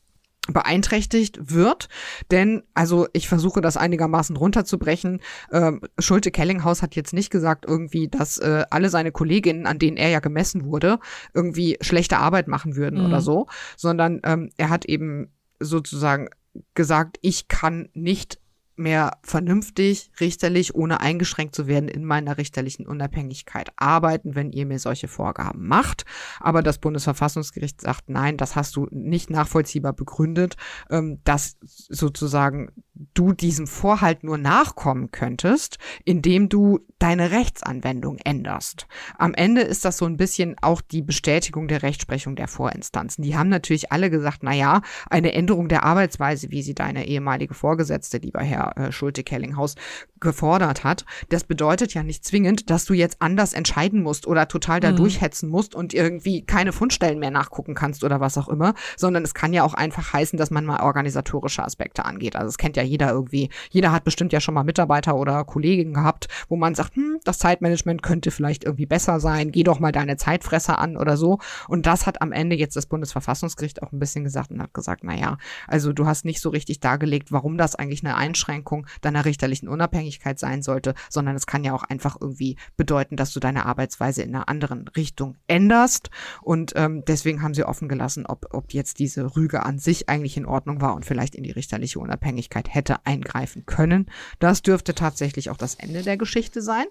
beeinträchtigt wird. Denn, also ich versuche das einigermaßen runterzubrechen. Ähm, Schulte Kellinghaus hat jetzt nicht gesagt irgendwie, dass äh, alle seine Kolleginnen, an denen er ja gemessen wurde, irgendwie schlechte Arbeit machen würden mhm. oder so, sondern ähm, er hat eben sozusagen gesagt, ich kann nicht mehr vernünftig, richterlich, ohne eingeschränkt zu werden, in meiner richterlichen Unabhängigkeit arbeiten, wenn ihr mir solche Vorgaben macht. Aber das Bundesverfassungsgericht sagt, nein, das hast du nicht nachvollziehbar begründet, ähm, dass sozusagen du diesem Vorhalt nur nachkommen könntest, indem du deine Rechtsanwendung änderst. Am Ende ist das so ein bisschen auch die Bestätigung der Rechtsprechung der Vorinstanzen. Die haben natürlich alle gesagt, na ja, eine Änderung der Arbeitsweise, wie sie deine ehemalige Vorgesetzte, lieber Herr äh, Schulte-Kellinghaus, gefordert hat, das bedeutet ja nicht zwingend, dass du jetzt anders entscheiden musst oder total da mhm. durchhetzen musst und irgendwie keine Fundstellen mehr nachgucken kannst oder was auch immer, sondern es kann ja auch einfach heißen, dass man mal organisatorische Aspekte angeht. Also es kennt ja jeder irgendwie. Jeder hat bestimmt ja schon mal Mitarbeiter oder Kollegen gehabt, wo man sagt, hm, das Zeitmanagement könnte vielleicht irgendwie besser sein, geh doch mal deine Zeitfresser an oder so. Und das hat am Ende jetzt das Bundesverfassungsgericht auch ein bisschen gesagt und hat gesagt, na ja, also du hast nicht so richtig dargelegt, warum das eigentlich eine Einschränkung deiner richterlichen Unabhängigkeit sein sollte, sondern es kann ja auch einfach irgendwie bedeuten, dass du deine Arbeitsweise in einer anderen Richtung änderst. Und ähm, deswegen haben sie offen gelassen, ob, ob jetzt diese Rüge an sich eigentlich in Ordnung war und vielleicht in die richterliche Unabhängigkeit hätte eingreifen können. Das dürfte tatsächlich auch das Ende der Geschichte sein,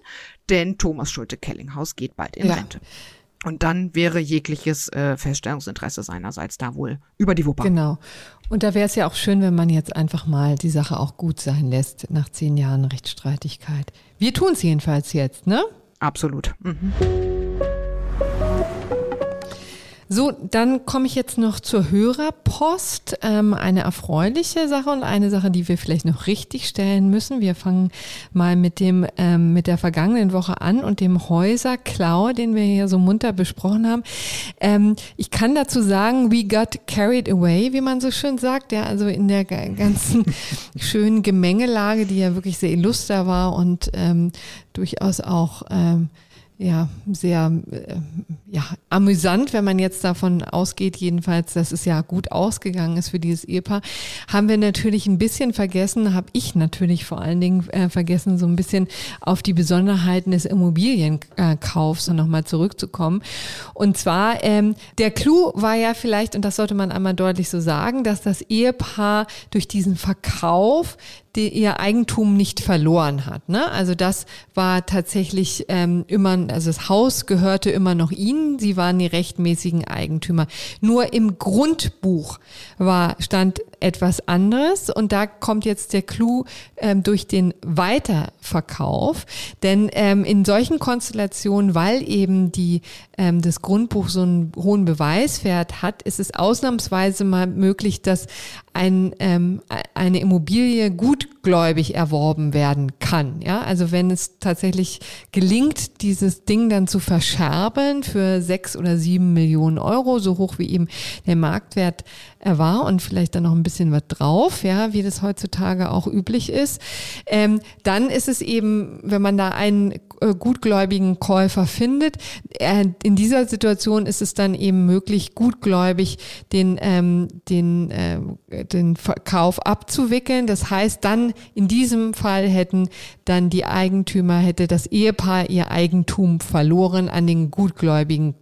denn Thomas Schulte-Kellinghaus geht bald in ja. Rente. Und dann wäre jegliches äh, Feststellungsinteresse seinerseits da wohl über die Wupper. Genau. Und da wäre es ja auch schön, wenn man jetzt einfach mal die Sache auch gut sein lässt nach zehn Jahren Rechtsstreitigkeit. Wir tun es jedenfalls jetzt, ne? Absolut. Mhm. So, dann komme ich jetzt noch zur Hörerpost. Ähm, eine erfreuliche Sache und eine Sache, die wir vielleicht noch richtig stellen müssen. Wir fangen mal mit dem ähm, mit der vergangenen Woche an und dem Häuserklau, den wir hier so munter besprochen haben. Ähm, ich kann dazu sagen, we got carried away, wie man so schön sagt. Ja, also in der ganzen schönen Gemengelage, die ja wirklich sehr illuster war und ähm, durchaus auch ähm, ja, sehr äh, ja, amüsant, wenn man jetzt davon ausgeht, jedenfalls, dass es ja gut ausgegangen ist für dieses Ehepaar, haben wir natürlich ein bisschen vergessen, habe ich natürlich vor allen Dingen äh, vergessen, so ein bisschen auf die Besonderheiten des Immobilienkaufs und nochmal zurückzukommen. Und zwar, ähm, der Clou war ja vielleicht, und das sollte man einmal deutlich so sagen, dass das Ehepaar durch diesen Verkauf die ihr Eigentum nicht verloren hat. Ne? Also das war tatsächlich ähm, immer, also das Haus gehörte immer noch ihnen, sie waren die rechtmäßigen Eigentümer. Nur im Grundbuch war, stand etwas anderes und da kommt jetzt der Clou ähm, durch den Weiterverkauf. Denn ähm, in solchen Konstellationen, weil eben die, ähm, das Grundbuch so einen hohen Beweiswert hat, ist es ausnahmsweise mal möglich, dass ein, ähm, eine Immobilie gutgläubig erworben werden kann. Ja, also wenn es tatsächlich gelingt, dieses Ding dann zu verscherben für sechs oder sieben Millionen Euro, so hoch wie eben der Marktwert er war und vielleicht dann noch ein bisschen was drauf, ja, wie das heutzutage auch üblich ist. Ähm, dann ist es eben, wenn man da einen äh, gutgläubigen Käufer findet, äh, in dieser Situation ist es dann eben möglich, gutgläubig den, ähm, den, äh, den Verkauf abzuwickeln. Das heißt, dann in diesem Fall hätten dann die Eigentümer, hätte das Ehepaar ihr Eigentum verloren an den gutgläubigen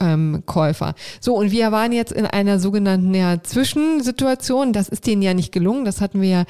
ähm, Käufer. So, und wir waren jetzt in einer sogenannten ja, Zwischensituation. Das ist denen ja nicht gelungen, das hatten wir ja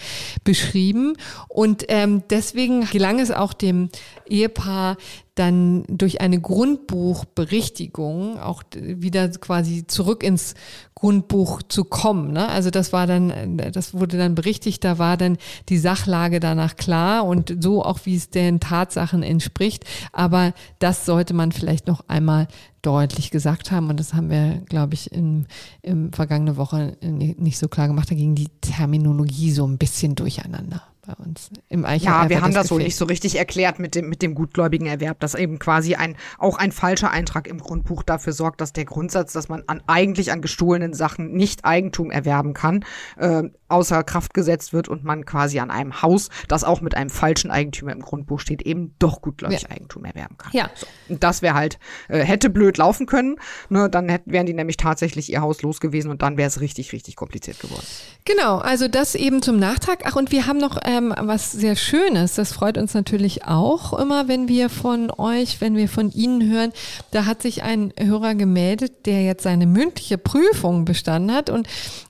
beschrieben. Und ähm, deswegen gelang es auch dem Ehepaar, dann durch eine Grundbuchberichtigung auch wieder quasi zurück ins Grundbuch zu kommen. Ne? Also das war dann, das wurde dann berichtigt, da war dann die Sachlage danach klar und so auch, wie es den Tatsachen entspricht. Aber das sollte man vielleicht noch einmal deutlich gesagt haben und das haben wir, glaube ich, in, in vergangene Woche nicht so klar gemacht. Da ging die Terminologie so ein bisschen durcheinander bei uns im Eichel. Ja, wir haben das so nicht so richtig erklärt mit dem, mit dem gutgläubigen Erwerb, dass eben quasi ein, auch ein falscher Eintrag im Grundbuch dafür sorgt, dass der Grundsatz, dass man an, eigentlich an gestohlenen Sachen nicht Eigentum erwerben kann, äh, außer Kraft gesetzt wird und man quasi an einem Haus, das auch mit einem falschen Eigentümer im Grundbuch steht, eben doch gutgläubig ja. Eigentum erwerben kann. Ja. So. Und das wäre halt, äh, hätte blöd laufen können, ne, dann hätten, wären die nämlich tatsächlich ihr Haus los gewesen und dann wäre es richtig, richtig kompliziert geworden. Genau, also das eben zum Nachtrag. Ach, und wir haben noch ähm, was sehr Schönes. Das freut uns natürlich auch immer, wenn wir von euch, wenn wir von Ihnen hören. Da hat sich ein Hörer gemeldet, der jetzt seine mündliche Prüfung bestanden hat und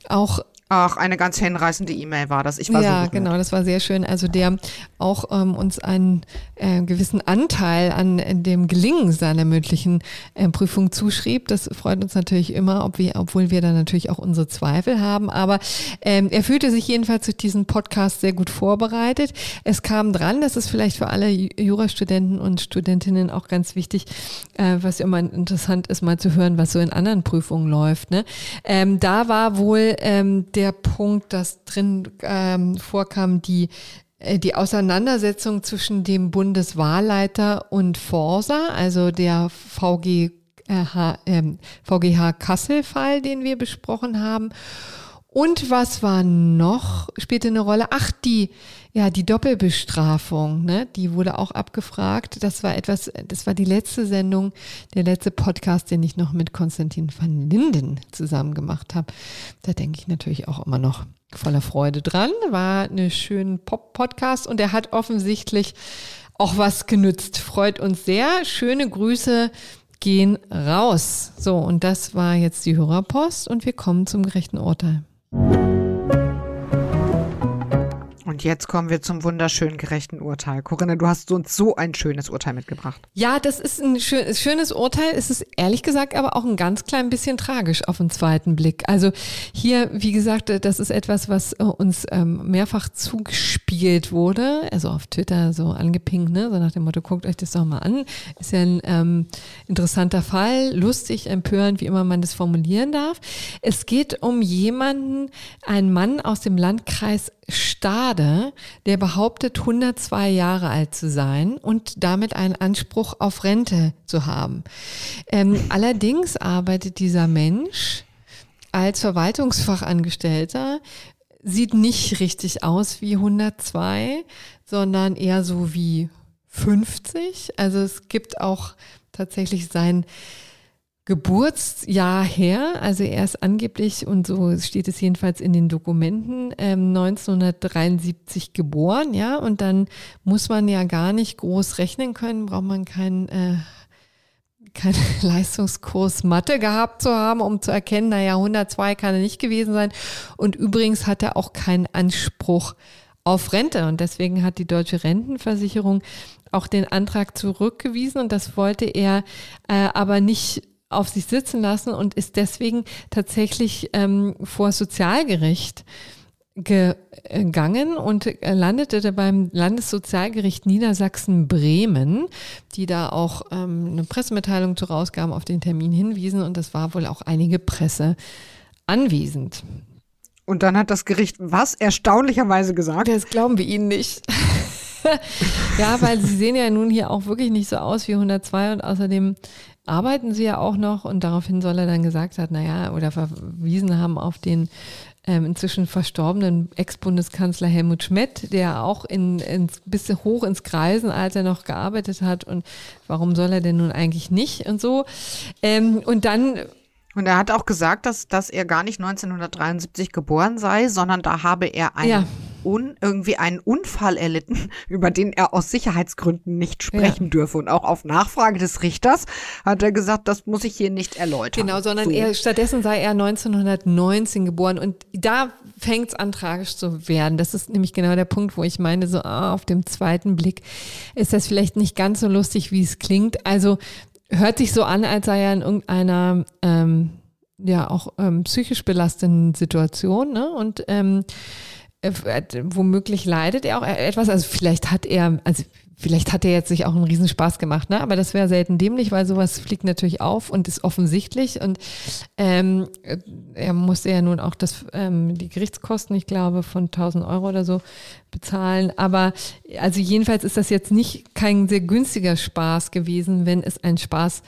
auch Ach, eine ganz hinreißende E-Mail war das. Ich war ja, so genau, das war sehr schön. Also der auch ähm, uns einen äh, gewissen Anteil an dem Gelingen seiner mündlichen äh, Prüfung zuschrieb. Das freut uns natürlich immer, ob wir, obwohl wir da natürlich auch unsere Zweifel haben. Aber ähm, er fühlte sich jedenfalls durch diesen Podcast sehr gut vorbereitet. Es kam dran, das ist vielleicht für alle Jurastudenten und Studentinnen auch ganz wichtig, äh, was immer interessant ist, mal zu hören, was so in anderen Prüfungen läuft. Ne? Ähm, da war wohl ähm, der Punkt, dass drin ähm, vorkam, die äh, die Auseinandersetzung zwischen dem Bundeswahlleiter und Forsa, also der VG, äh, VGH Kassel-Fall, den wir besprochen haben. Und was war noch? Spielte eine Rolle? Ach, die, ja, die Doppelbestrafung, ne? Die wurde auch abgefragt. Das war etwas, das war die letzte Sendung, der letzte Podcast, den ich noch mit Konstantin van Linden zusammen gemacht habe. Da denke ich natürlich auch immer noch voller Freude dran. War eine schöne Pop-Podcast und er hat offensichtlich auch was genützt. Freut uns sehr. Schöne Grüße gehen raus. So, und das war jetzt die Hörerpost und wir kommen zum gerechten Urteil. Thank you. Und jetzt kommen wir zum wunderschönen gerechten Urteil. Corinne, du hast uns so ein schönes Urteil mitgebracht. Ja, das ist ein schönes Urteil. Es ist ehrlich gesagt aber auch ein ganz klein bisschen tragisch auf den zweiten Blick. Also hier, wie gesagt, das ist etwas, was äh, uns ähm, mehrfach zugespielt wurde, also auf Twitter so angepinkt, ne? so nach dem Motto, guckt euch das doch mal an. Ist ja ein ähm, interessanter Fall, lustig, empörend, wie immer man das formulieren darf. Es geht um jemanden, einen Mann aus dem Landkreis Stade, der behauptet, 102 Jahre alt zu sein und damit einen Anspruch auf Rente zu haben. Ähm, allerdings arbeitet dieser Mensch als Verwaltungsfachangestellter, sieht nicht richtig aus wie 102, sondern eher so wie 50. Also es gibt auch tatsächlich sein Geburtsjahr her. Also er ist angeblich, und so steht es jedenfalls in den Dokumenten, ähm, 1973 geboren, ja. Und dann muss man ja gar nicht groß rechnen können, braucht man keinen äh, keinen Leistungskurs Mathe gehabt zu haben, um zu erkennen, naja, 102 kann er nicht gewesen sein. Und übrigens hat er auch keinen Anspruch auf Rente. Und deswegen hat die deutsche Rentenversicherung auch den Antrag zurückgewiesen und das wollte er äh, aber nicht auf sich sitzen lassen und ist deswegen tatsächlich ähm, vor Sozialgericht gegangen und landete beim Landessozialgericht Niedersachsen-Bremen, die da auch ähm, eine Pressemitteilung zu rausgaben, auf den Termin hinwiesen und das war wohl auch einige Presse anwesend. Und dann hat das Gericht was erstaunlicherweise gesagt? Das glauben wir Ihnen nicht. ja, weil Sie sehen ja nun hier auch wirklich nicht so aus wie 102 und außerdem arbeiten sie ja auch noch und daraufhin soll er dann gesagt haben, naja, oder verwiesen haben auf den ähm, inzwischen verstorbenen Ex-Bundeskanzler Helmut Schmidt, der auch in, ins, bis hoch ins Kreisenalter noch gearbeitet hat und warum soll er denn nun eigentlich nicht und so. Ähm, und dann und er hat auch gesagt, dass, dass er gar nicht 1973 geboren sei, sondern da habe er einen, ja. Un, irgendwie einen Unfall erlitten, über den er aus Sicherheitsgründen nicht sprechen ja. dürfe. Und auch auf Nachfrage des Richters hat er gesagt, das muss ich hier nicht erläutern. Genau, sondern so. er, stattdessen sei er 1919 geboren. Und da fängt es an, tragisch zu werden. Das ist nämlich genau der Punkt, wo ich meine, so ah, auf dem zweiten Blick ist das vielleicht nicht ganz so lustig, wie es klingt. Also hört sich so an, als sei er in irgendeiner ähm, ja auch ähm, psychisch belastenden Situation, ne? Und ähm, äh, womöglich leidet er auch etwas. Also vielleicht hat er, also vielleicht hat er jetzt sich auch einen Riesenspaß gemacht, ne? Aber das wäre selten dämlich, weil sowas fliegt natürlich auf und ist offensichtlich. Und ähm, er musste ja nun auch das, ähm, die Gerichtskosten, ich glaube, von 1000 Euro oder so bezahlen. Aber also jedenfalls ist das jetzt nicht kein sehr günstiger Spaß gewesen, wenn es ein Spaß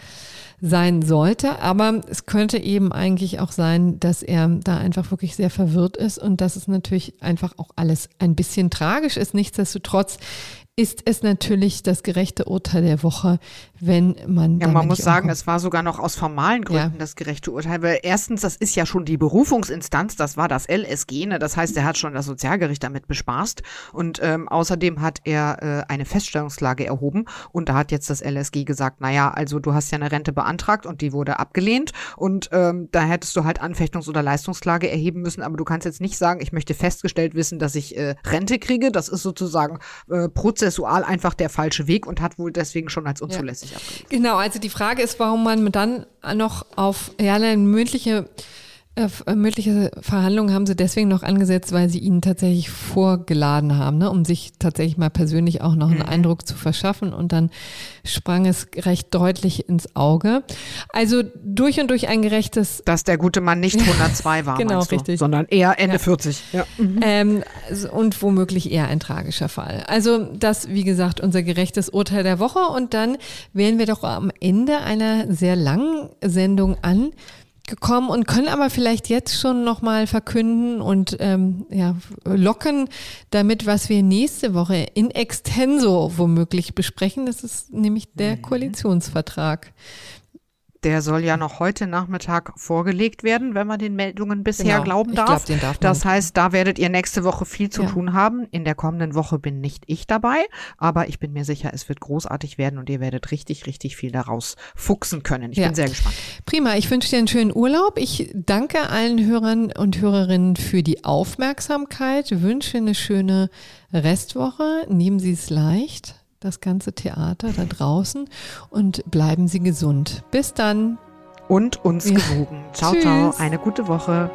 sein sollte. Aber es könnte eben eigentlich auch sein, dass er da einfach wirklich sehr verwirrt ist und dass es natürlich einfach auch alles ein bisschen tragisch ist. Nichtsdestotrotz ist es natürlich das gerechte Urteil der Woche, wenn man. Ja, man muss sagen, umkommt. es war sogar noch aus formalen Gründen ja. das gerechte Urteil, weil erstens, das ist ja schon die Berufungsinstanz, das war das LSG, ne? das heißt, er hat schon das Sozialgericht damit bespaßt und ähm, außerdem hat er äh, eine Feststellungslage erhoben und da hat jetzt das LSG gesagt, naja, also du hast ja eine Rente beantragt und die wurde abgelehnt und ähm, da hättest du halt Anfechtungs- oder Leistungsklage erheben müssen, aber du kannst jetzt nicht sagen, ich möchte festgestellt wissen, dass ich äh, Rente kriege, das ist sozusagen äh, prozessual einfach der falsche Weg und hat wohl deswegen schon als unzulässig ja. abgelehnt. Genau, also die Frage ist, warum man dann noch auf ja, eine mündliche äh, äh, mündliche Verhandlungen haben sie deswegen noch angesetzt, weil sie ihnen tatsächlich vorgeladen haben, ne, um sich tatsächlich mal persönlich auch noch einen mhm. Eindruck zu verschaffen. Und dann sprang es recht deutlich ins Auge. Also durch und durch ein gerechtes. Dass der gute Mann nicht 102 war, genau, richtig. sondern eher Ende ja. 40. Ja. Mhm. Ähm, und womöglich eher ein tragischer Fall. Also das, wie gesagt, unser gerechtes Urteil der Woche. Und dann wählen wir doch am Ende einer sehr langen Sendung an gekommen und können aber vielleicht jetzt schon nochmal verkünden und ähm, ja, locken damit, was wir nächste Woche in extenso womöglich besprechen. Das ist nämlich der mhm. Koalitionsvertrag. Der soll ja noch heute Nachmittag vorgelegt werden, wenn man den Meldungen bisher Genau. glauben Ich darf. glaub, den darf man. das heißt, da werdet ihr nächste Woche viel zu Ja. tun haben. In der kommenden Woche bin nicht ich dabei, aber ich bin mir sicher, es wird großartig werden und ihr werdet richtig, richtig viel daraus fuchsen können. Ich Ja. bin sehr gespannt. Prima, ich wünsche dir einen schönen Urlaub. Ich danke allen Hörern und Hörerinnen für die Aufmerksamkeit, wünsche eine schöne Restwoche. Nehmen Sie es leicht, das ganze Theater da draußen und bleiben Sie gesund. Bis dann. Und uns Ja. gewogen. Ciao, ciao. Tschüss. Eine gute Woche.